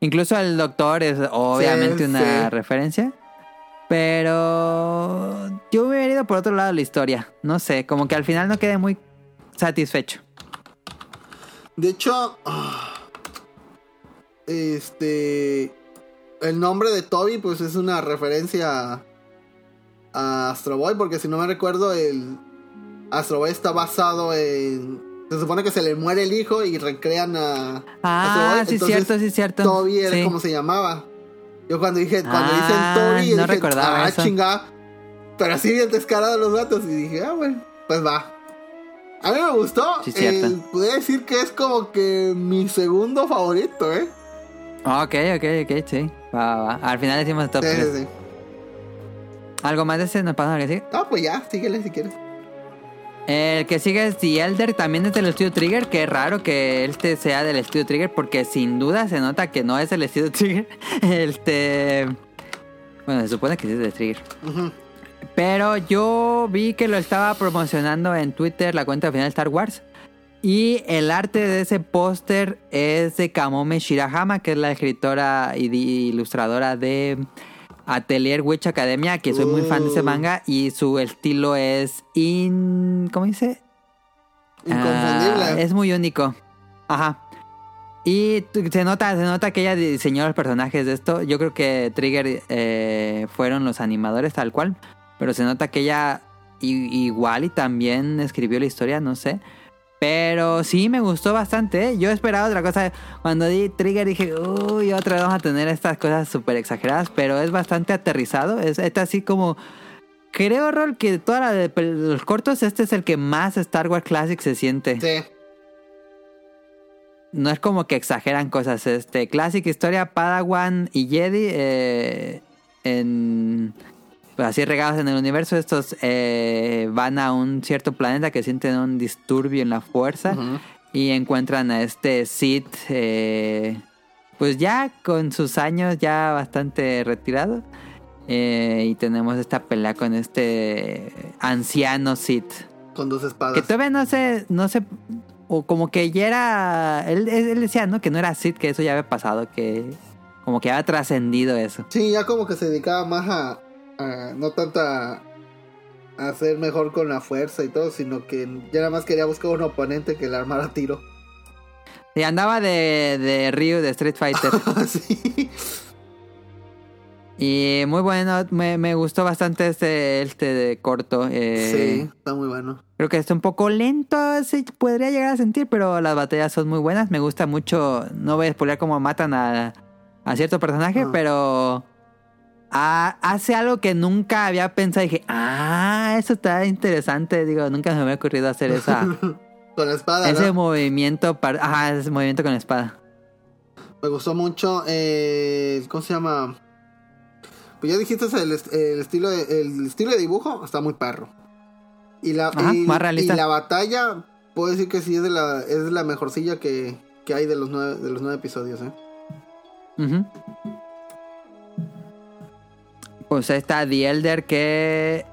Incluso el doctor es obviamente Sí, una sí. referencia. Pero yo hubiera ido por otro lado de la historia. No sé, como que al final no quedé muy satisfecho. De hecho, ah, este, el nombre de Toby, pues es una referencia a, Astro Boy, porque si no me recuerdo, el Astro Boy está basado en se supone que se le muere el hijo y recrean a. Ah, Toby. sí, Entonces, cierto, sí, cierto. Toby era Sí. como se llamaba. Yo cuando dije, cuando Ah, dicen Toby, yo no dije, recordaba ah, eso. chinga. Pero así bien descarado los datos. Y dije, ah, bueno, pues va. A mí me gustó. Sí, cierto. Eh, podría decir que es como que mi segundo favorito, ¿eh? Ok, ok, ok, sí. Va, va. Al final decimos top Sí, 3. sí, sí. ¿Algo más de ese? ¿Nos al que sigue? Ah, pues ya, síguele si quieres. El que sigue es The Elder, también es del estudio Trigger, que es raro que este sea del estudio Trigger, porque sin duda se nota que no es el estudio Trigger. Este. Bueno, se supone que sí es de Trigger. Ujú. Pero yo vi que lo estaba promocionando en Twitter, la cuenta oficial de Star Wars. Y el arte de ese póster es de Kamome Shirahama, que es la escritora y ilustradora de Atelier Witch Academia, que soy muy fan de ese Uh. manga. Y su estilo es in... ¿Cómo dice? Inconfundible. Ah, es muy único. Ajá. Y se nota, se nota que ella diseñó los personajes de esto. Yo creo que Trigger eh, fueron los animadores tal cual. Pero se nota que ella igual y también escribió la historia, no sé. Pero sí me gustó bastante. ¿eh? Yo esperaba otra cosa. Cuando di Trigger dije, uy, otra vez vamos a tener estas cosas súper exageradas. Pero es bastante aterrizado. Es, es así como... Creo, Rol, que de todos los cortos, este es el que más Star Wars Classic se siente Sí. no es como que exageran cosas. Este, Classic Historia, Padawan y Jedi, eh, en, pues así regados en el universo, estos eh, van a un cierto planeta que sienten un disturbio en la fuerza y encuentran a este Sith, eh, pues ya con sus años ya bastante retirado. Eh, y tenemos esta pelea con este anciano Sith. Con dos espadas. Que todavía no sé, no sé, o como que ya era, él, él decía, ¿no? Que no era Sid, que eso ya había pasado, que como que había trascendido eso. Sí, ya como que se dedicaba más a, a- no tanto a, a ser mejor con la fuerza y todo, sino que ya nada más quería buscar un oponente que le armara tiro. Y andaba de, de Ryu, de Street Fighter. sí. y muy bueno, me, me gustó bastante este, este de corto. eh, sí, está muy bueno. Creo que está un poco lento, se podría llegar a sentir, pero las batallas son muy buenas. Me gusta mucho, no voy a spoiler cómo matan a, a cierto personaje, Ah. pero ah, hace algo que nunca había pensado. Dije, ah, eso está interesante. Digo, nunca se me había ocurrido hacer esa, Con la espada, ese ¿no? movimiento. Para, ajá, ese movimiento con la espada. Me gustó mucho, eh, ¿cómo se llama? Pues ya dijiste el, est- el estilo de, el estilo de dibujo está muy perro. Y la, Ajá, y, más realista. y la batalla, puedo decir que sí es de la, es de la mejorcilla que, que hay de los nueve, de los nueve episodios, ¿eh? Ujú. Pues ahí está The Elder que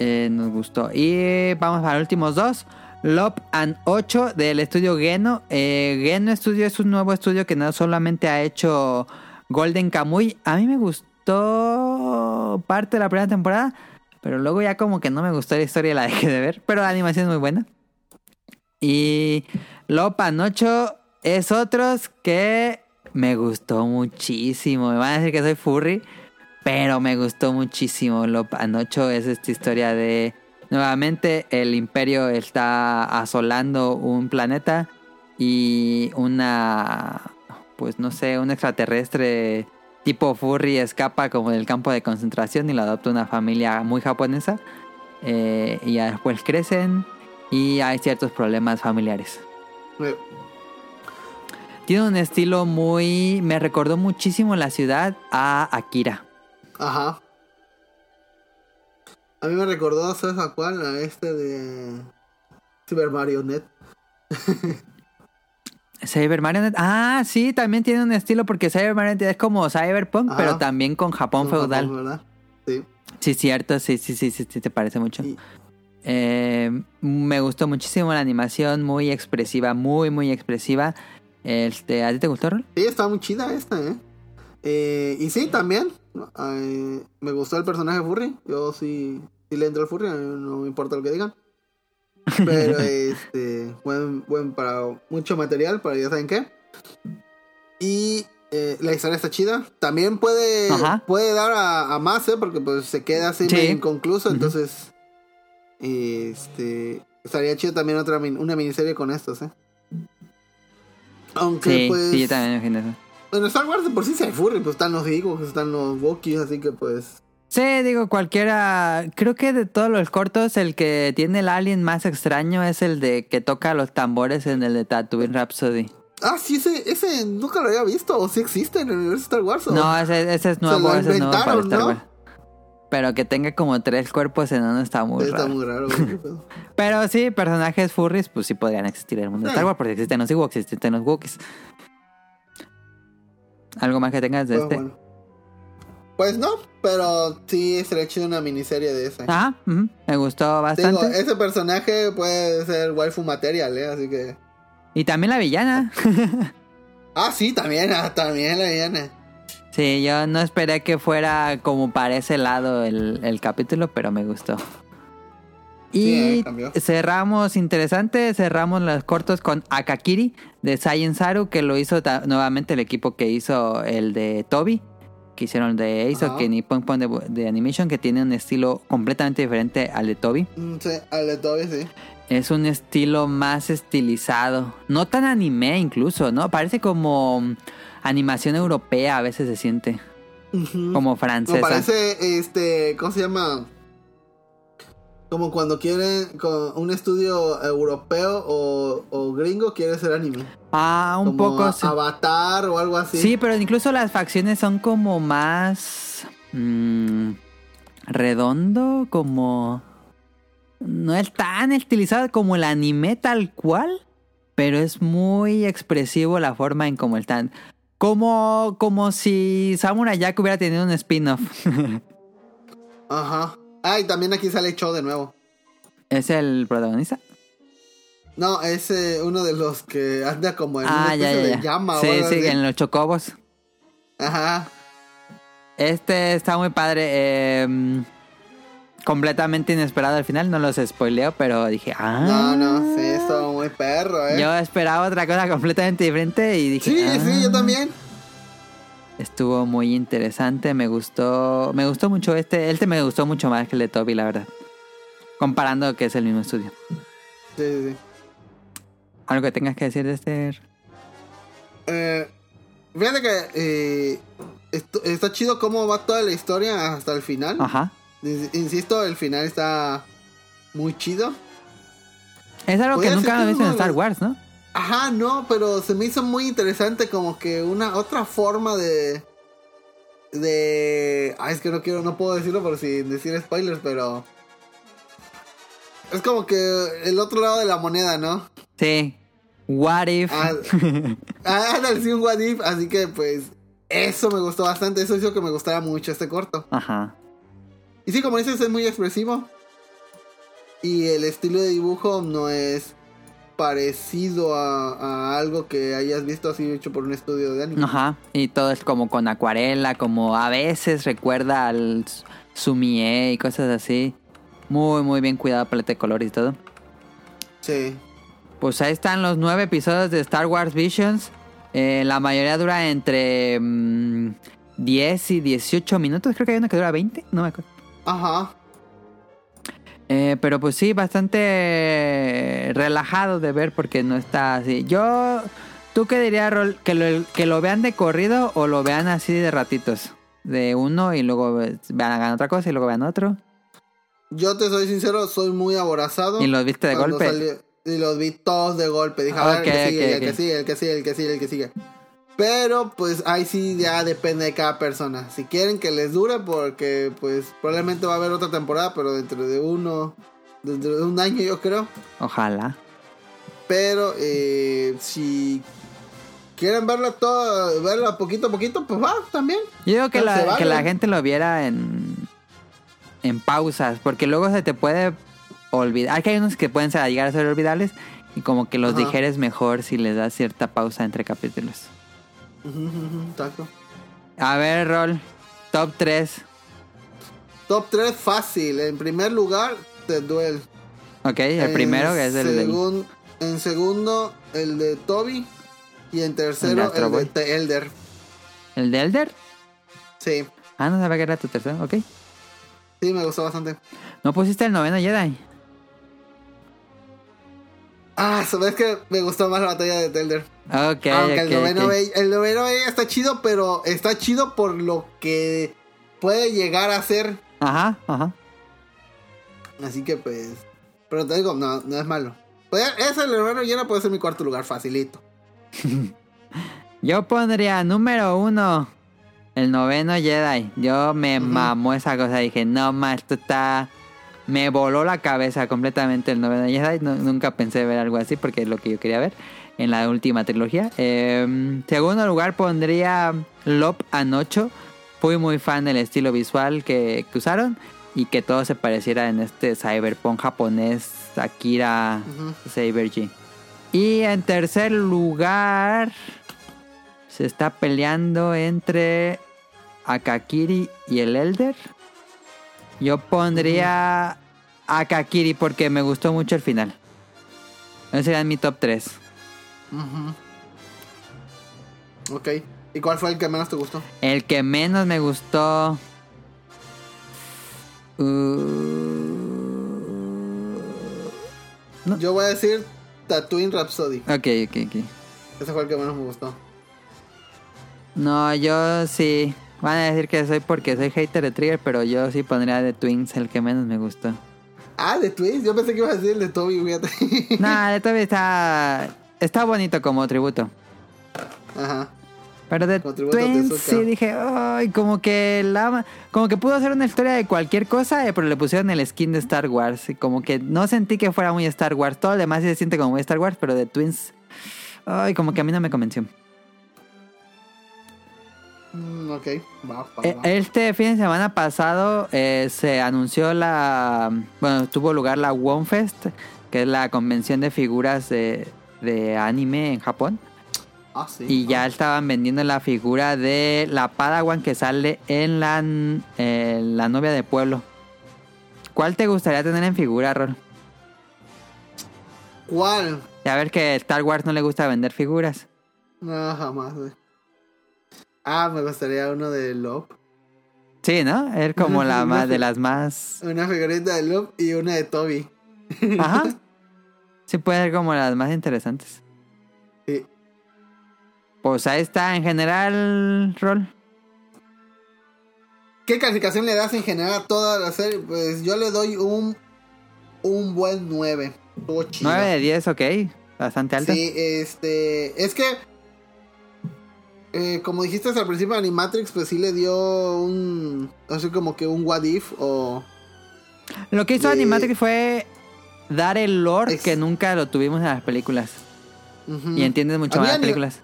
eh, nos gustó. Y vamos para los últimos dos. Lop and 8 del estudio Geno. Eh, Geno Studio es un nuevo estudio que no solamente ha hecho Golden Kamuy. A mí me gustó parte de la primera temporada. Pero luego ya como que no me gustó la historia y la dejé de ver. Pero la animación es muy buena. Y Lop and 8 es otros que me gustó muchísimo. Me van a decir que soy furry. Pero me gustó muchísimo. Lop and 8 es esta historia de... Nuevamente el imperio está asolando un planeta y una, pues no sé, un extraterrestre tipo furry escapa como del campo de concentración y lo adopta una familia muy japonesa. Eh, y después crecen y hay ciertos problemas familiares. Tiene un estilo muy... Me recordó muchísimo la ciudad a Akira. Ajá. A mí me recordó, ¿sabes a cuál? A este de Cyber Marionette. Cyber Marionette. Ah, sí, también tiene un estilo porque Cyber Marionette es como Cyberpunk, Ajá. pero también con Japón Con feudal. Japón, ¿verdad? Sí. Sí, cierto, sí, sí, sí, sí, sí, te parece mucho. Eh, me gustó muchísimo la animación, muy expresiva, muy, muy expresiva. Este, ¿A ti te gustó, Rol? Sí, está muy chida esta, ¿eh? Eh, y sí, también. eh, me gustó el personaje Furry. Yo sí, sí le entro al Furry, no me importa lo que digan. Pero este, buen, buen para mucho material, para ya saben qué. Y eh, la historia está chida. También puede, Ajá. puede dar a, a más, ¿eh? Porque pues se queda así Sí. inconcluso. Entonces, este, Estaría chido también otra min- una miniserie con estos, ¿eh? Aunque Sí, pues... sí, yo también me imagino eso. En Star Wars de por sí se furry, pues están los Ewoks, están los Wookiees, así que pues... Sí, digo, cualquiera. Creo que de todos los cortos, el que tiene el alien más extraño es el de que toca los tambores en el de Tatooine Rhapsody. Ah, sí, ese, ese nunca lo había visto, o si existe en el universo de Star Wars. o- No, ese, ese es nuevo, lo ese es nuevo para inventaron, Star ¿no? Wars. Pero que tenga como tres cuerpos enanos está muy Está raro. muy raro. Pero sí, personajes furries, pues sí podrían existir en el mundo de Sí. Star Wars, porque existen los Ewoks, existen los Wookiees. ¿Algo más que tengas de Pues, este? bueno. Pues no, pero sí sería chido una miniserie de esa. Ah, me gustó Digo, bastante. ese personaje puede ser waifu material, ¿eh? Así que... Y también la villana. Ah, sí, también, ah, también la villana. Sí, yo no esperé que fuera como para ese lado el, el capítulo, pero me gustó. Y cerramos, interesante, cerramos los cortos con Akakiri de Saiyan Saru, que lo hizo nuevamente el equipo que hizo el de Toby, que hicieron el de Ace que Nippon Pon de, de Animation, que tiene un estilo completamente diferente al de Toby. Mm, Sí, al de Toby, sí. Es un estilo más estilizado, no tan anime incluso, ¿no? Parece como animación europea, a veces se siente, como No, francesa. parece, este, ¿cómo se llama? Como cuando quieren, con un estudio europeo o, o gringo quiere ser anime. Ah, un Como poco. Avatar o algo así. Sí, pero incluso las facciones son como más mm, redondo, como no es tan estilizado como el anime tal cual, pero es muy expresivo la forma en cómo están. Como, como si Samurai Jack hubiera tenido un spin-off. Ajá. Ah, y también aquí sale Cho de nuevo. ¿Es el protagonista? No, es eh, uno de los que anda como en una Ah, ya, especie ya, de ya. llama Sí, o sí, así. en los chocobos. Ajá. Este está muy padre. eh, completamente inesperado al final. No los spoileo, pero dije, ah. No, no, sí, estuvo muy perro, eh. Yo esperaba otra cosa completamente diferente y dije. sí, "Ah". sí, yo también. Estuvo muy interesante. Me gustó. Me gustó mucho este. Este me gustó mucho más que el de Toby, la verdad. Comparando que es el mismo estudio. Sí, sí, sí. ¿Algo que tengas que decir de este? Eh, fíjate que eh, esto- está chido cómo va toda la historia hasta el final. Ajá. Ins- Insisto, el final está muy chido. Es algo que nunca que visto en Star Wars, ¿no? Ajá, no, pero se me hizo muy interesante como que una otra forma de de ay, es que no quiero no puedo decirlo por sin decir spoilers, pero es como que el otro lado de la moneda, ¿no? Sí. What if? Ah, ah, sí, un what if, así que pues eso me gustó bastante, eso hizo que me gustara mucho este corto. Ajá. Y sí, como dices, es muy expresivo. Y el estilo de dibujo no es parecido a, a algo que hayas visto así hecho por un estudio de anime. Ajá. Y todo es como con acuarela, como a veces recuerda al Sumie y cosas así. Muy, muy bien cuidado paleta de colores y todo. Sí. Pues ahí están los nueve episodios de Star Wars Visions. Eh, la mayoría dura entre mm, 10 y 18 minutos. Creo que hay uno que dura 20. No me acuerdo. Ajá. Eh, pero pues sí, bastante relajado de ver porque no está así. Yo, ¿tú qué dirías, Rol? ¿Que lo, ¿Que lo vean de corrido o lo vean así de ratitos? De uno y luego ve- vean otra cosa y luego vean otro. Yo te soy sincero, soy muy aborazado. ¿Y los viste de golpe? salió- y los vi todos de golpe. Dije, a ver, Ok, el que sigue, ok, el que ok. sigue, el que sigue, el que sigue, el que sigue, el que sigue. Pero pues ahí sí ya depende de cada persona. Si quieren que les dure, porque pues probablemente va a haber otra temporada, pero dentro de uno, dentro de un año yo creo. Ojalá. Pero eh, si quieren verla toda, verla poquito a poquito, pues va también. Yo digo que la, vale. que la gente lo viera en, en pausas, porque luego se te puede olvidar. Hay que hay unos que pueden llegar a ser olvidables y como que los Ajá. digeres mejor si les das cierta pausa entre capítulos. Exacto. A ver, Rol, top 3. Top 3 fácil. En primer lugar, The Duel. Ok, el En primero que es el segun- En segundo, el de Toby. Y en de tercero, el de. The Elder. ¿El de Elder? Sí, Ah, no sabía que era tu tercero, ok. sí, me gustó bastante. ¿No pusiste el noveno Jedi? Ah, sabes que me gustó más la batalla de Telder. Ok, Aunque el noveno ok. Bay- el noveno está chido, pero está chido por lo que puede llegar a ser. Ajá, ajá. Así que pues. Pero te digo, no, no es malo. Puede- ese el noveno lleno puede ser mi cuarto lugar, facilito. Yo pondría número uno el noveno Jedi. Yo me Ujú. mamó esa cosa. Dije, no más, esto está. Me voló la cabeza completamente el noveno Jedi. No- nunca pensé ver algo así porque es lo que yo quería ver en la última trilogía. Eh, segundo lugar pondría Lop Anocho. Fui muy fan del estilo visual que, que usaron y que todo se pareciera en este cyberpunk japonés Akira Ujú. Saber G. Y en tercer lugar se está peleando entre Akakiri y el Elder. Yo pondría Akakiri porque me gustó mucho el final. Ese sería mi top 3. Ujú. Ok. ¿Y cuál fue el que menos te gustó? El que menos me gustó. uh, No. Yo voy a decir Tatooine Rhapsody. Ok, ok, ok. Ese fue el que menos me gustó. No, yo sí. Van a decir que soy porque soy hater de Trigger, pero yo sí pondría de Twins el que menos me gustó. Ah, de Twins. Yo pensé que ibas a decir el de Toby, fíjate. Nah, de todavía está. Está bonito como tributo. Ajá. Pero de Twins sí dije, ay, como que la como que pudo hacer una historia de cualquier cosa, eh, pero le pusieron el skin de Star Wars. Y como que no sentí que fuera muy Star Wars. Todo lo demás sí se siente como muy Star Wars, pero de Twins. Ay, como que a mí no me convenció. Mm, ok. Va, va, Eh, va. Este fin de semana pasado eh, se anunció la. Bueno, tuvo lugar la WonFest, que es la convención de figuras de, de anime en Japón. Ah, sí. Y ya Ah. estaban vendiendo la figura de la Padawan que sale en la, eh, la novia de pueblo. ¿Cuál te gustaría tener en figura, Rol? ¿Cuál? Ya ver que Star Wars no le gusta vender figuras. No, jamás, güey. Ah, me gustaría uno de Lop. Sí, ¿no? Es como Una la más de las más. Una figurita de Lop y una de Toby. Ajá. Sí, puede ser como las más interesantes. Sí. Pues ahí está, en general, Rol. ¿Qué calificación le das en general a toda la serie? Pues yo le doy un un buen 9. Estuvo chido. 9 de 10, ok. Bastante alto. Sí, este. Es que. Eh, como dijiste al principio, Animatrix, pues sí le dio un. Así como que un what if o. Lo que hizo de- Animatrix fue dar el lore Ex- que nunca lo tuvimos en las películas. Y entiendes mucho más las películas.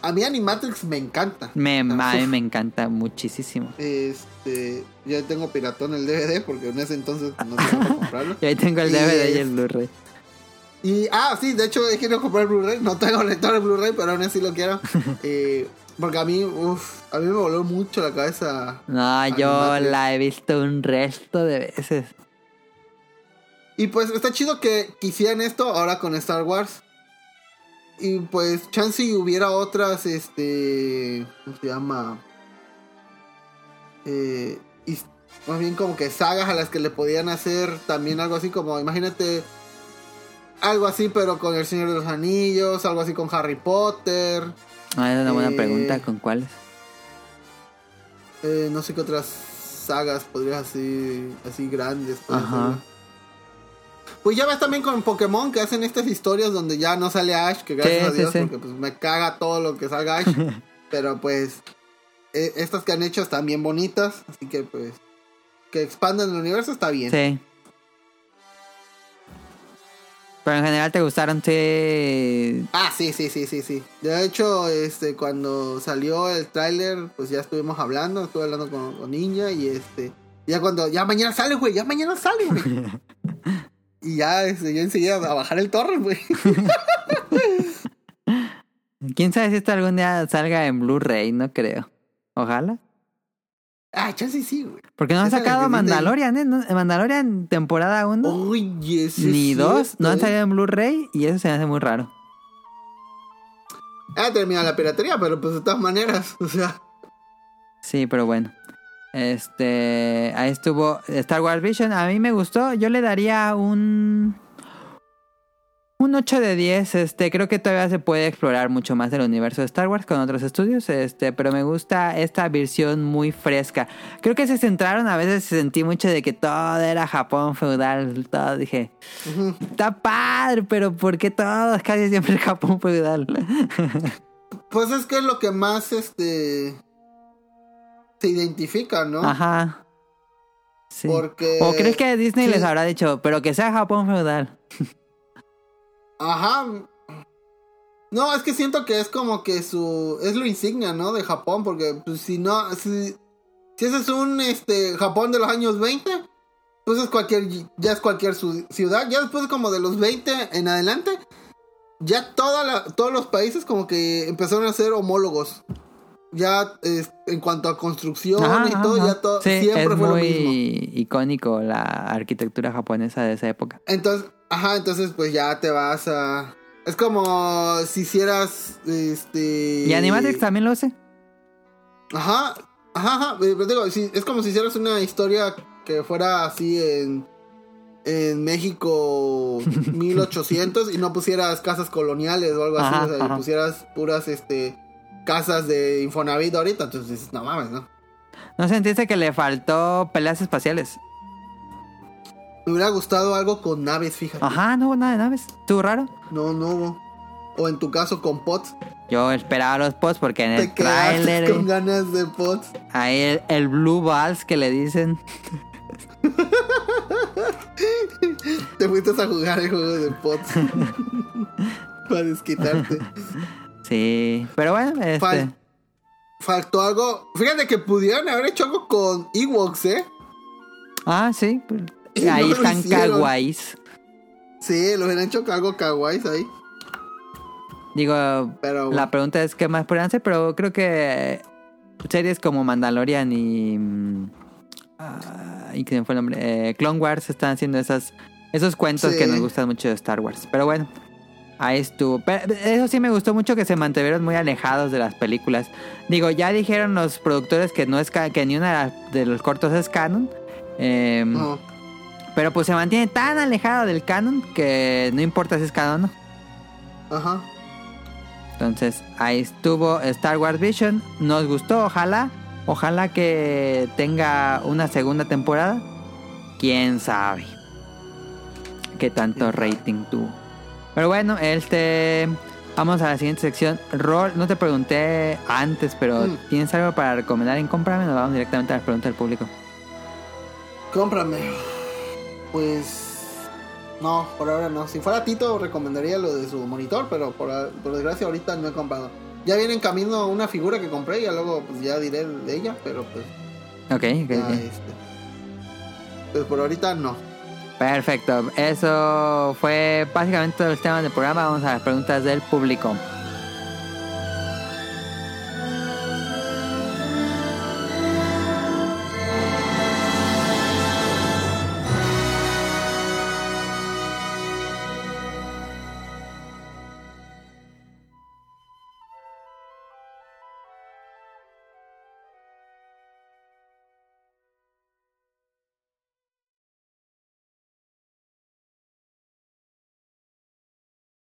A mí Animatrix me encanta. Me, a me encanta muchísimo. Este. Yo tengo piratón el DVD porque en ese entonces no para comprarlo. Y ahí tengo el Y DVD y es- el Blu-ray. Y, ah, sí, de hecho he querido comprar el Blu-ray. No tengo lector de Blu-ray, pero aún así lo quiero. Eh, porque a mí, uff, a mí me voló mucho la cabeza. No, yo la he visto un resto de veces. Y pues está chido que quisieran esto ahora con Star Wars. Y pues, chance y hubiera otras, este. ¿Cómo se llama? Eh, his- más bien como que sagas a las que le podían hacer también algo así como, imagínate. Algo así, pero con El Señor de los Anillos, algo así con Harry Potter. Ah, es una buena Eh, pregunta. ¿Con cuáles? eh, no sé qué otras sagas podrías así, así grandes. Ajá. Pues ya ves también con Pokémon que hacen estas historias donde ya no sale Ash, que gracias Sí, a sí, Dios, sí. porque pues me caga todo lo que salga Ash. pero pues eh, estas que han hecho están bien bonitas, así que pues que expandan el universo está bien. Sí. Pero en general te gustaron, sí. Ah, sí, sí, sí, sí, sí. De hecho, este, cuando salió el tráiler, pues ya estuvimos hablando, estuve hablando con, con Ninja y este, ya cuando, ya mañana sale, güey, ya mañana sale, güey. y ya, este, yo enseguida a bajar el torre, güey. Quién sabe si esto algún día salga en Blu-ray, no creo. Ojalá. Ah, chance sí, güey. Porque no han sacado. Mandalorian, ¿eh? Mandalorian temporada 1 Oye, sí ni es 2 cierto, no han salido en Blu-ray y eso se me hace muy raro. Ah, termina la piratería, pero pues de todas maneras, o sea. Sí, pero bueno. Este, ahí estuvo Star Wars Vision. A mí me gustó. Yo le daría un Un 8 de 10, este, creo que todavía se puede explorar mucho más del universo de Star Wars con otros estudios, este, pero me gusta esta versión muy fresca. Creo que se centraron, a veces sentí mucho de que todo era Japón feudal, todo dije, está padre, pero ¿por qué todo es casi siempre Japón feudal? Pues es que es lo que más este se identifica, ¿no? Ajá. Sí. Porque- ¿O crees que Disney sí. les habrá dicho, pero que sea Japón feudal? Ajá. No, es que siento que es como que su es lo insignia, ¿no? De Japón, porque pues si no si si ese es un este Japón de los años 20, pues es cualquier ya es cualquier ciudad, ya después como de los 20 en adelante ya toda la- todos los países como que empezaron a ser homólogos. Ya es- en cuanto a construcción Ajá, y todo, ajá. ya todo Sí, siempre es fue muy lo mismo. icónico la arquitectura japonesa de esa época. Entonces, ajá, entonces pues ya te vas a es como si hicieras este ¿Y Animatrix también lo hace? Ajá, ajá, ajá. eh, pero digo, es como si hicieras una historia que fuera así en, en México 1800 y no pusieras casas coloniales o algo así, o sea, y pusieras puras este casas de Infonavit ahorita, entonces dices, no mames, ¿no? ¿No sentiste que le faltó peleas espaciales? Me hubiera gustado algo con naves, fíjate. Ajá, no hubo nada de naves. ¿Estuvo raro? No, no hubo. O en tu caso con pots. Yo esperaba los posts porque en Te el tráiler con ganas de pots. ahí el, el Blue Balls que le dicen. Te fuiste a jugar el juego de pots. Para desquitarte. Sí, pero bueno, este... Fal- faltó algo. Fíjate que pudieron haber hecho algo con Ewoks, ¿eh? Ah, sí. Y Ahí están kawaiis. Sí, lo hubieran hecho algo kawaii ahí. Digo, Pero la pregunta es qué más podrían hacer, pero creo que series como Mandalorian y... ah, ¿Y quién fue el nombre? Eh, Clone Wars están haciendo esas, esos cuentos Sí. que nos gustan mucho de Star Wars. Pero bueno, ahí estuvo. Pero eso sí me gustó mucho que se mantuvieron muy alejados de las películas. Digo, ya dijeron los productores que no es que ni una de los cortos es canon. Eh, no. Pero pues se mantiene tan alejado del canon que no importa si es canon o no. Ajá. Entonces, ahí estuvo Star Wars Vision. Nos gustó, ojalá. Ojalá que tenga una segunda temporada. Quién sabe. Qué tanto rating tuvo. Pero bueno, este. Vamos a la siguiente sección. Rol, no te pregunté antes, pero Mm. ¿tienes algo para recomendar en Cómprame? Nos vamos directamente a las preguntas del público. Cómprame. Pues. No, por ahora no. Si fuera Tito, recomendaría lo de su monitor, pero por, por desgracia ahorita no he comprado. Ya viene en camino una figura que compré y ya luego pues ya diré de ella, pero pues Ok, ok, ya ok. este. Pues por ahorita no. Perfecto. Eso fue básicamente los temas del programa. Vamos a las preguntas del público.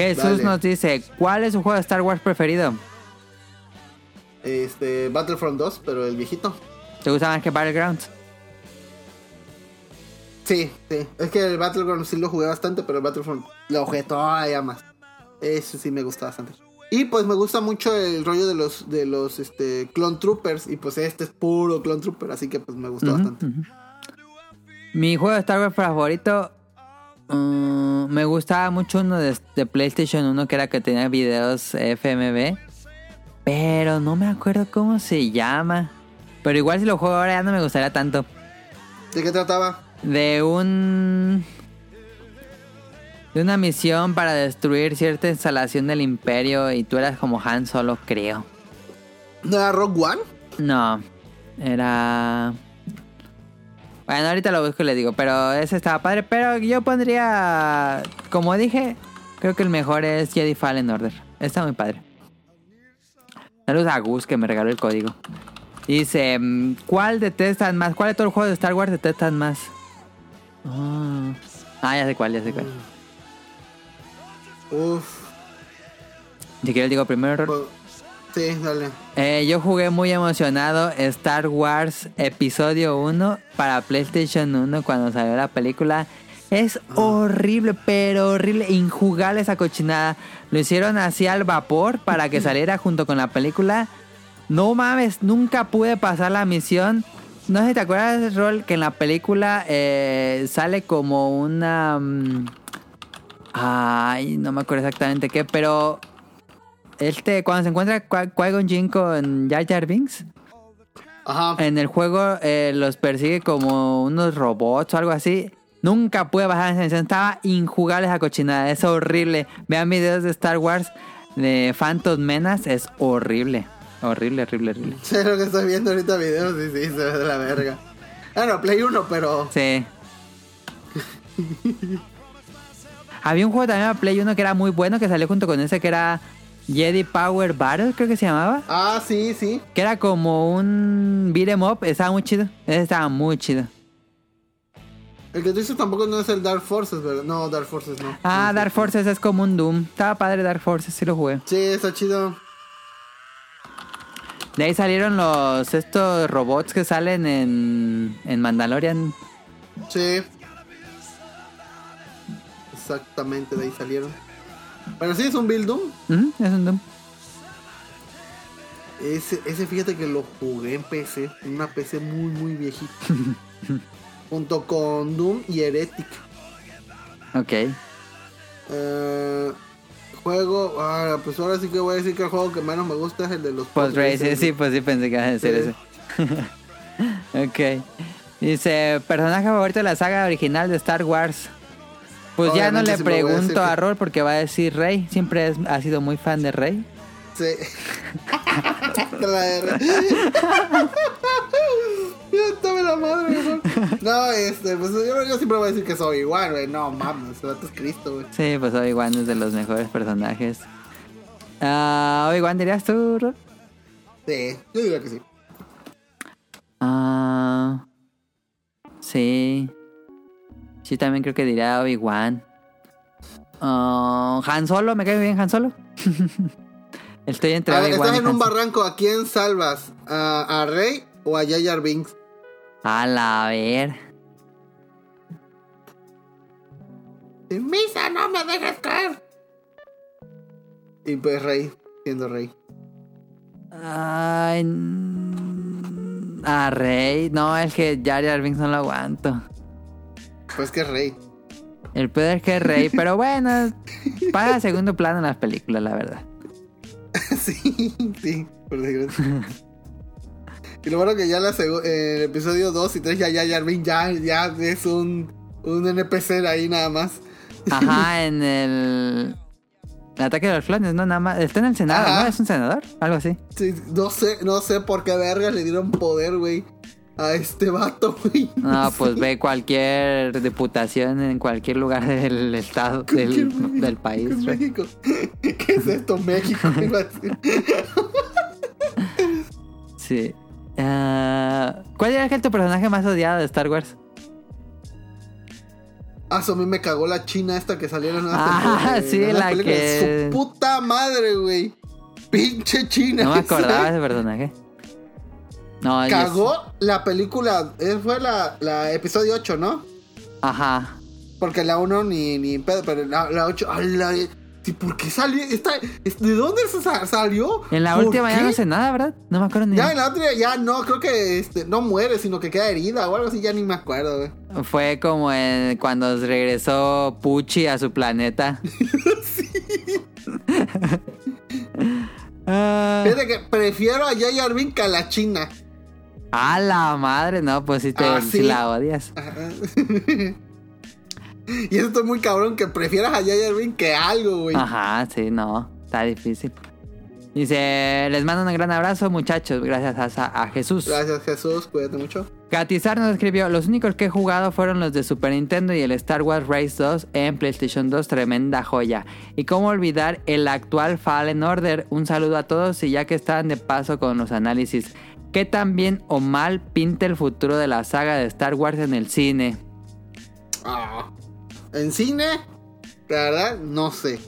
Jesús Dale. nos dice, ¿cuál es su juego de Star Wars preferido? Este, Battlefront 2, pero el viejito. ¿Te gusta más que Battlegrounds? Sí, sí. Es que el Battleground sí lo jugué bastante, pero el Battlefront lo jugué todavía más. Eso sí me gusta bastante. Y pues me gusta mucho el rollo de los de los este Clone Troopers y pues este es puro Clone Trooper, así que pues me gustó bastante. Mi juego de Star Wars favorito mm, me gustaba mucho uno de, de PlayStation 1 que era que tenía videos FMV, pero no me acuerdo cómo se llama. Pero igual si lo juego ahora ya no me gustaría tanto. ¿De qué trataba? De un de una misión para destruir cierta instalación del imperio y tú eras como Han Solo, creo. ¿No era Rogue One? No, era... Bueno, ahorita lo busco y le digo, pero ese estaba padre. Pero yo pondría, como dije, creo que el mejor es Jedi Fallen Order. Está muy padre. Saludos a Gus que me regaló el código. Dice, mm, ¿cuál detestan más? ¿Cuál de todos los juegos de Star Wars detestan más? Ah, Ah, ya sé cuál, ya sé cuál. Uf. Si quieres digo primero, Rol. Sí, dale. Eh, yo jugué muy emocionado Star Wars Episodio 1 para PlayStation 1 cuando salió la película. Es horrible, pero horrible, injugable esa cochinada. Lo hicieron así al vapor para que saliera junto con la película. No mames, nunca pude pasar la misión. No sé si te acuerdas, Rol, que en la película eh, sale como una... mm, Ay, no me acuerdo exactamente qué, pero este, cuando se encuentra Qui- Qui-Gon Jinn con Jar Jar Binks, Ajá. en el juego eh, los persigue como unos robots o algo así. Nunca pude bajar esa misión, estaba injugable esa cochinada, es horrible. Vean videos de Star Wars de Phantom Menace, es horrible. Horrible, horrible, horrible. Sé lo que estoy viendo ahorita videos y sí, se ve de la verga. Bueno, Play 1, pero. Sí. Había un juego también a Play 1 que era muy bueno, que salió junto con ese que era Jedi Power Battle, creo que se llamaba. Ah, sí, sí. Que era como un beat 'em up, estaba muy chido. Estaba muy chido. El que tú dices tampoco no es el Dark Forces, ¿verdad? No, Dark Forces no. Ah, No, Dark Forces es como un Doom. Estaba padre Dark Forces, sí lo jugué. Sí, está chido. De ahí salieron los estos robots que salen en, en Mandalorian. Sí. Exactamente, de ahí salieron. Pero sí, es un Build Doom. Es un Doom. Ese, ese fíjate que lo jugué en PC. En una PC muy, muy viejita. Junto con Doom y Heretic. Ok. Eh, juego. Ah, pues ahora sí que voy a decir que el juego que menos me gusta es el de los Post Race, Podraces. sí, pues sí pensé que iba a decir Sí. ese. ok. Dice, personaje favorito de la saga original de Star Wars. Pues ya no le a pregunto a que- Rol porque va a decir Rey. Siempre es- ha sido muy fan de Rey. Sí. Dame la madre, mejor. No, este, pues yo, yo siempre voy a decir que soy igual, güey. No mames, es Cristo, güey. Sí, pues Obi-Wan es de los mejores personajes. Ah, Obi-Wan dirías tú, Rol? Sí, yo diría que sí. Ah, sí. Sí, también creo que diría Obi-Wan. Ah, Han Solo, me cae bien Han Solo. Estoy entre A ver, estás en un barranco, ¿a quién salvas? ¿A, a Rey o a Jar Jar Binks? A la ver. Misa, no me dejes caer. Y pues Rey, siendo Rey. Ay. A Rey. No, es que Jar Jar Binks no lo aguanto. Pues que es Rey. El peor es que es Rey, pero bueno, paga segundo plano en las películas, la verdad. sí, sí, por desgracia. Y lo bueno que ya la en el episodio 2 y 3 ya ya Jarvin ya, ya es un, un NPC de ahí nada más. Ajá, en el. El ataque de los clones, ¿no? Nada más. Está en el Senado, Ajá. ¿no? Es un senador, algo así. Sí, no sé, no sé por qué verga le dieron poder, güey, a este vato, güey. No, pues ve cualquier diputación en cualquier lugar del estado, del, del país. ¿Qué es güey. México? ¿Qué es esto, México? Iba a decir. Sí. Ah, ¿Cuál era tu personaje más odiado de Star Wars? Ah, a mí me cagó la china esta que salió en la nueva Ah, sí, la película. que- Su puta madre, güey. Pinche china. No me acordaba de ese personaje. No, Cagó la película. eh, Fue la, la episodio 8, ¿no? Ajá. Porque la 1 ni, ni pedo, pero la, la 8. a la- sí, ¿Por qué salió? Esta, ¿De dónde se sa- salió? En la ¿Por última ya qué? no sé nada, ¿verdad? No me acuerdo ni. Ya en la otra ya no, creo que este, no muere, sino que queda herida o algo así, ya ni me acuerdo, güey. Fue como en- cuando regresó Pucci a su planeta. Ah, Fíjate que prefiero a Binks que a la china. A la madre, no, pues sí, te, Ah, sí la odias. Y eso está muy cabrón que prefieras a Jar Binks que algo, güey. Ajá, sí, no. Está difícil. Dice, les mando un gran abrazo, muchachos. Gracias a, a Jesús. Gracias, Jesús. Cuídate mucho. Gatizar nos escribió, los únicos que he jugado fueron los de Super Nintendo y el Star Wars Race 2 en PlayStation 2, tremenda joya. Y cómo olvidar el actual Fallen Order. Un saludo a todos y ya que están de paso con los análisis, ¿qué tan bien o mal pinta el futuro de la saga de Star Wars en el cine? Ah. En cine, la verdad, no sé.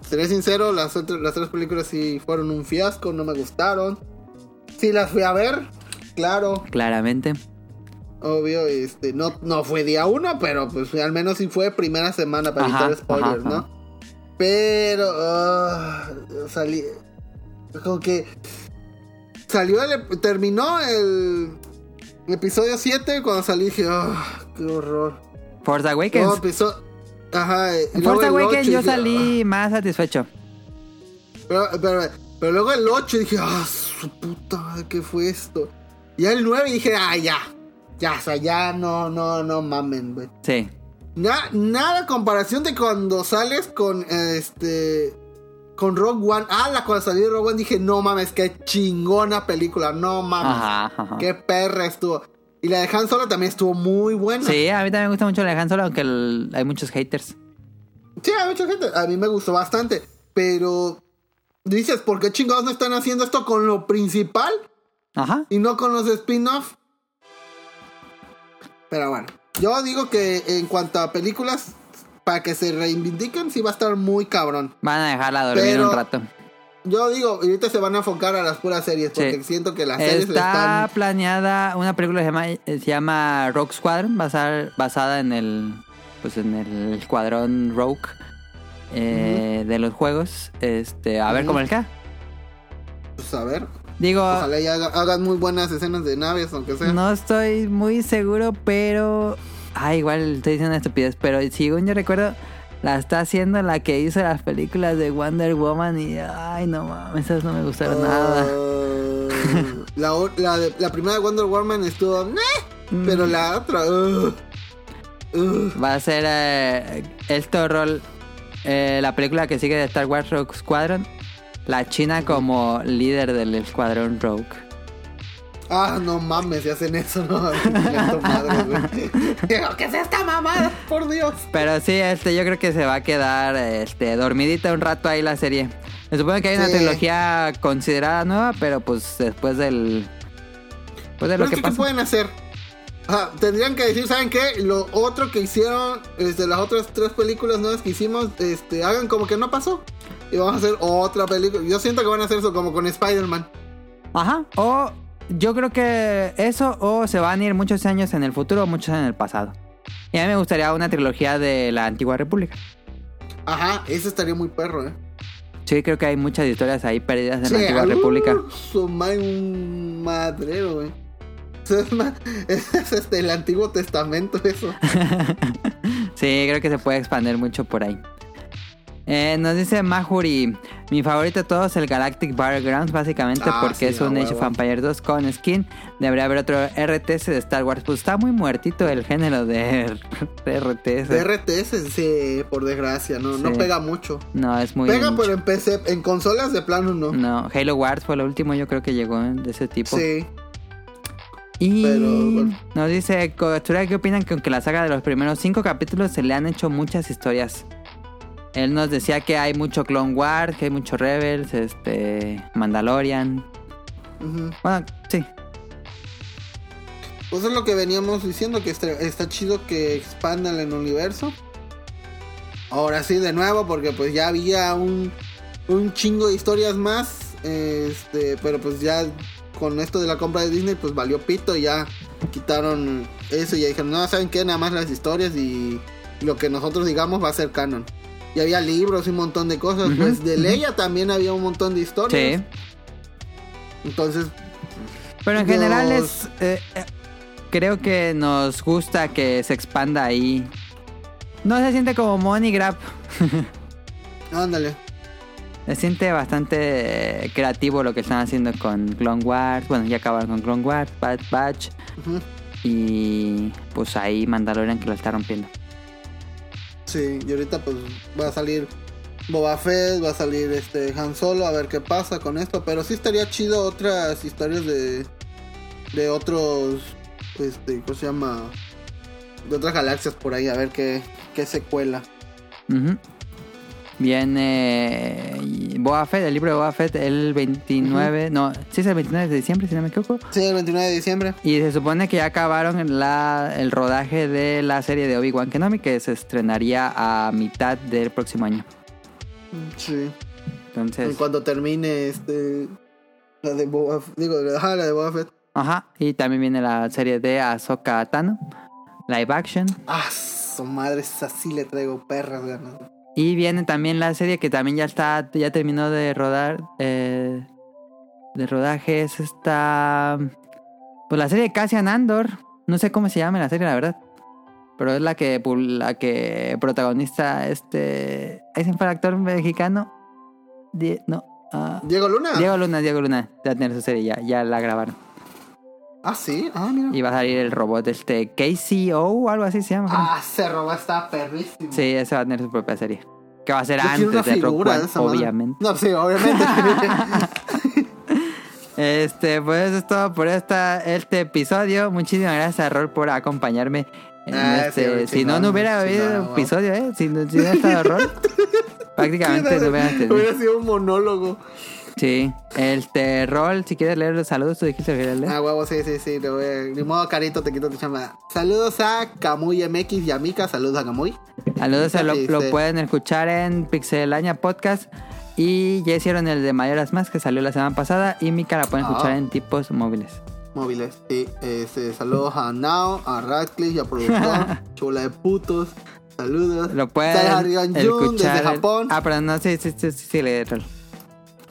Seré sincero, las, otras- las tres películas sí fueron un fiasco, no me gustaron. Sí las fui a ver, claro, Claramente. obvio, este, no, no fue día uno, pero pues al menos sí fue primera semana para Ajá, evitar spoilers, ajá, ¿no? Pero ah, salí, como que salió el, terminó el episodio 7 cuando salí dije, ah, qué horror. Force Awakens. Episodio, ajá, en el Awakens 8 yo dije, salí más satisfecho. Pero, pero, pero luego el 8 dije, ah, su puta ¿qué fue esto? Y el 9 dije, ah, ya. Ya, o sea, ya no, no, no mamen, güey. Sí. Na- nada comparación de cuando sales con este. Con Rogue One. Ah, la cuando salí de Rogue One dije, no mames, qué chingona película, no mames. Ajá, ajá. Qué perra estuvo. Y la de Han Solo también estuvo muy buena. Sí, a mí también me gusta mucho la de Han Solo, aunque el- hay muchos haters. Sí, hay mucha gente. A mí me gustó bastante. Pero. Dices, ¿por qué chingados no están haciendo esto con lo principal? Ajá. y no con los spin-off. Pero bueno, yo digo que en cuanto a películas, para que se reivindiquen, sí va a estar muy cabrón. Van a dejarla dormir Pero- un rato. Yo digo, ahorita se van a enfocar a las puras series, porque Sí. siento que las series Está están. planeada una película que se llama, se llama Rogue Squadron, basar- basada en el pues en el escuadrón Rogue eh, de los juegos. Este, a ver cómo le queda. Pues a ver, Digo, ojalá hagan muy buenas escenas de naves, aunque sea. no estoy muy seguro, pero ah, igual estoy diciendo una estupidez, pero según yo recuerdo la está haciendo la que hizo las películas de Wonder Woman y ay, no mames, esas no me gustaron nada. Ah, la, primera de Wonder Woman estuvo. "Meh", Pero Mm. la otra. uh, uh. Va a ser eh, esto rol eh, la película que sigue de Star Wars Rogue Squadron. La China como líder del escuadrón Rogue. Ah, no mames, si hacen eso, no. Güey. Digo, ¿Qué es esta mamada? Por Dios. Pero sí, este, yo creo que se va a quedar este, dormidita un rato ahí la serie. Se supone que hay una trilogía considerada nueva, pero pues después del. Después de Pero lo es que que, ¿qué pasa. pueden hacer? Ajá, tendrían que decir, ¿saben qué? Lo otro que hicieron, este, las otras tres películas nuevas que hicimos, este, hagan como que no pasó. Y vamos a hacer otra película. Yo siento que van a hacer eso como con Spider-Man. Ajá. O yo creo que eso, o se van a ir muchos años en el futuro o muchos en el pasado. Y a mí me gustaría una trilogía de la antigua república. Ajá, eso estaría muy perro, ¿eh? Sí, creo que hay muchas historias ahí perdidas en Sí, la antigua uh, república. Su madre, un madrero, güey. Eso Es, es este, el Antiguo Testamento, eso. sí, creo que se puede expandir mucho por ahí. Eh, nos dice Mahuri, mi favorito de todos el Galactic Battlegrounds, básicamente Ah, porque sí, es un Age of Empires 2 con skin. Debería haber otro RTS de Star Wars. Pues está muy muertito el género de, de RTS. De RTS, sí, por desgracia, no, no pega mucho. no, es muy... Pega, pero en PC, en consolas de plano no. No, Halo Wars fue lo último yo creo que llegó de ese tipo. Sí. Y Pero, bueno. nos dice Costura, ¿qué opinan que aunque la saga de los primeros cinco capítulos se le han hecho muchas historias? Él nos decía que hay mucho Clone Wars, que hay mucho Rebels, este Mandalorian. Bueno, sí. Pues es lo que veníamos diciendo, que está, está chido que expandan el universo. Ahora sí, de nuevo, porque pues ya había un, un chingo de historias más. Este, pero pues ya con esto de la compra de Disney, pues valió pito y ya quitaron eso y ya dijeron, no, ¿saben qué? Nada más las historias y lo que nosotros digamos va a ser canon. Y había libros y un montón de cosas. Pues de. Leia también había un montón de historias. Sí. Entonces, Pero en general es... eh, eh, creo que nos gusta que se expanda ahí. No se siente como money grab. ándale. Se siente bastante creativo lo que están haciendo con Clone Wars. Bueno, ya acabaron con Clone Wars, Bad Batch. Y pues ahí Mandalorian que lo está rompiendo. Sí, y ahorita pues va a salir Boba Fett, va a salir este Han Solo, a ver qué pasa con esto. Pero sí estaría chido otras historias de, de otros, este, ¿cómo se llama? De otras galaxias por ahí, a ver qué, qué secuela. Ujú. Viene y Boba Fett, el libro de Boba Fett, el 29, no, sí es el 29 de diciembre, si no me equivoco. Sí, el 29 de diciembre. Y se supone que ya acabaron la, el rodaje de la serie de Obi-Wan Kenobi, que se estrenaría a mitad del próximo año. Sí. Entonces, Cuando termine este. La de Boba F- Digo, ajá, la de Boba Fett. ajá. Y también viene la serie de Ahsoka Tano, live action. Ah, su madre, esa sí le traigo perras ganas. Y viene también la serie que también ya está, ya terminó de rodar, eh, de rodaje, es esta, pues la serie de Cassian Andor, no sé cómo se llama la serie, la verdad, pero es la que, la que protagoniza este, fue el actor mexicano, Die- no, ah, ¿Diego Luna? Diego Luna, Diego Luna, ya tiene su serie, ya, ya la grabaron. Ah, sí. Ah, mira. Y va a salir el robot este KCO o algo así se llama. Ah, se robó, está perrísimo. Sí, ese va a tener su propia serie. Que va a ser Yo quiero una antes de figura One, de obviamente. No, sí, obviamente. Este, pues eso es todo por esta, este episodio. Muchísimas gracias a Rol por acompañarme. en Ah, este- sí, si no, no hubiera habido episodio, ¿eh? Si no, si no estado Rol, prácticamente no hubiera tenido. Hubiera sido un monólogo. Sí, este, Rol, si quieres leer los saludos, tú dijiste que leer. Ah, huevo, sí, sí, sí. le voy a- Ni modo, carito, te quito tu chamba. Saludos a Camuy MX y a Mika. Saludos a Camuy. Saludos, lo, sí, lo sí. pueden escuchar en Pixelaña Podcast. Y ya hicieron el de Mayoras Más que salió la semana pasada. Y Mika la pueden Ah. escuchar en tipos móviles. Móviles. Sí, este, saludos a Nao, a Radcliffe y a productor. Chula de putos. Saludos. Lo pueden escuchar. desde Japón. Ah, pero no, sí, sí, sí, sí, sí.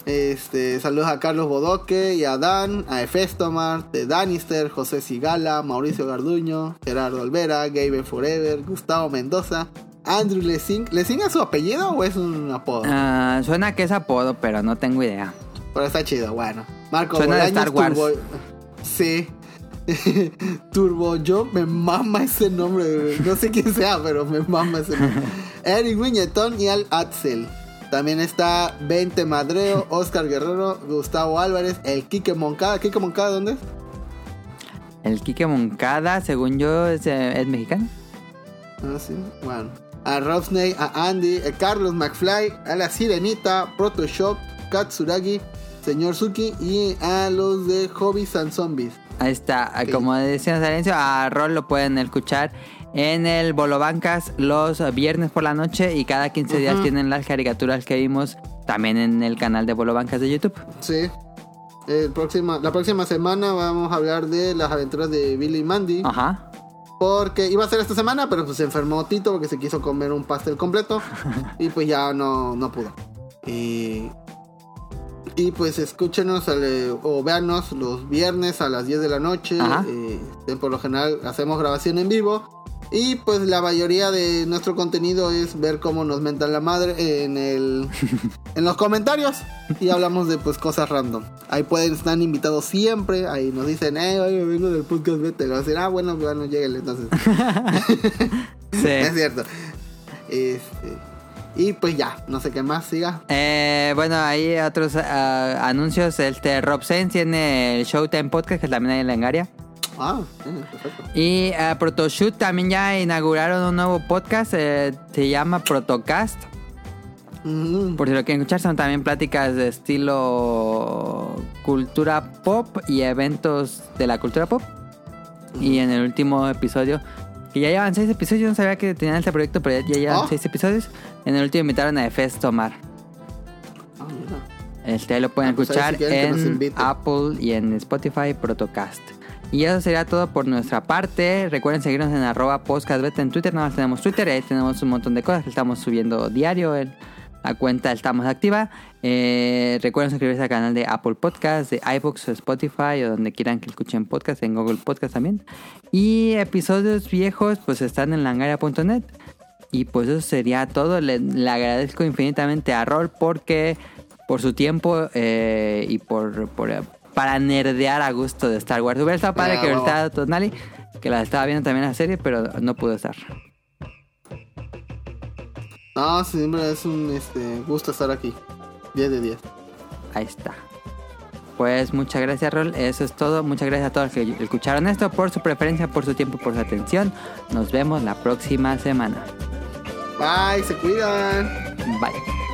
Este, saludos a Carlos Bodoque y a Dan, a Efestomar, de Danister, José Sigala, Mauricio Garduño, Gerardo Olvera, Gaben Forever, Gustavo Mendoza, Andrew Lessing. ¿Lessing es su apellido o es un apodo? Ah, suena que es apodo, pero no tengo idea. Pero está chido, bueno. Marco Suena de Bolaños, Star Wars. Turbo... Sí. Turbo Yo, me mama ese nombre. No sé quién sea, pero me mama ese nombre. Eric Viñetón y Al Atzel. También está 20 Madreo, Oscar Guerrero, Gustavo Álvarez, el Quique Moncada. ¿Quique Moncada dónde es? El Quique Moncada, según yo, es, eh, es mexicano. Ah, sí. Bueno. A Rob Snake, a Andy, a Carlos McFly, a la Sirenita, Protoshop, Katsuragi, Señor Suki y a los de Hobbies and Zombies. Ahí está. Como decíamos al inicio, a Rol lo pueden escuchar en el Bolo Bancas los viernes por la noche y cada 15 días tienen las caricaturas que vimos también en el canal de Bolo Bancas de YouTube. Sí. El próxima, la próxima semana vamos a hablar de las aventuras de Billy y Mandy. Ajá. Porque iba a ser esta semana, pero pues se enfermó Tito porque se quiso comer un pastel completo. y pues ya no, no pudo. Y, y pues escúchenos al- o véanos los viernes a las 10 de la noche. Ajá. Eh, por lo general hacemos grabación en vivo. Y pues la mayoría de nuestro contenido es ver cómo nos mentan la madre en el en los comentarios y hablamos de pues cosas random. Ahí pueden estar invitados siempre, ahí nos dicen, "Eh, oye, vengo del podcast, vete." Y decir, "Ah, bueno, bueno, lléguenle entonces." es cierto. Este, y pues ya, no sé qué más siga. Eh, bueno, hay otros ah, anuncios. Este Rob Sense tiene el Showtime Podcast, que también hay en la Engaria. Ah, perfecto. Y eh, Protoshoot también ya inauguraron un nuevo podcast. eh, se llama Protocast. Mm, Por si lo quieren escuchar, son también pláticas de estilo cultura pop y eventos de la cultura pop. Y en el último episodio, que ya llevan seis episodios, yo no sabía que tenían este proyecto, pero ya, llevan Ah. seis episodios. En el último invitaron a Efes Tomar. ah, mira. Este lo pueden Ah, pues escuchar si en. Apple y en Spotify Protocast. Y eso sería todo por nuestra parte. Recuerden seguirnos en arroba podcastbeta en Twitter. Nada más tenemos Twitter. Ahí tenemos un montón de cosas que estamos subiendo diario. El- la cuenta estamos activa. Eh, recuerden suscribirse al canal de Apple Podcast, de iVoox o Spotify o donde quieran que escuchen podcast, en Google Podcast también. Y episodios viejos pues están en langaria.net. Y pues eso sería todo. Le, agradezco infinitamente a Rol porque por su tiempo eh, y por, por, para nerdear a gusto de Star Wars. Hubiera estado padre Ah, que hubiera Tonali, que la estaba viendo también la serie, pero no pudo estar. No, siempre es un este, gusto estar aquí. 10 de 10. Ahí está. Pues muchas gracias, Rol. Eso es todo. Muchas gracias a todos los que escucharon esto, por su preferencia, por su tiempo, por su atención. Nos vemos la próxima semana. Bye, se cuidan. Bye.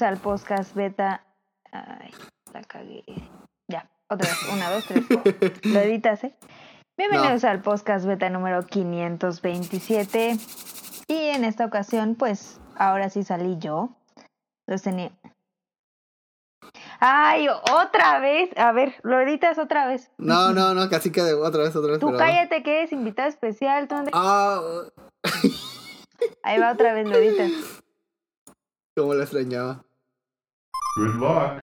Bienvenidos al podcast beta. Ay, la cagué. Ya, otra vez. Una, dos, tres, cuatro. Lo editas, ¿eh? Bienvenidos al podcast beta número 527. Y en esta ocasión, pues, ahora sí salí yo. Entonces tenía. ¡Ay, otra vez! A ver, lo editas otra vez. No, no, no, casi que otra vez, otra vez. Tú pero- cállate que eres invitado especial. tú Ah, Ahí va otra vez, lo editas. cómo la extrañaba. Good luck.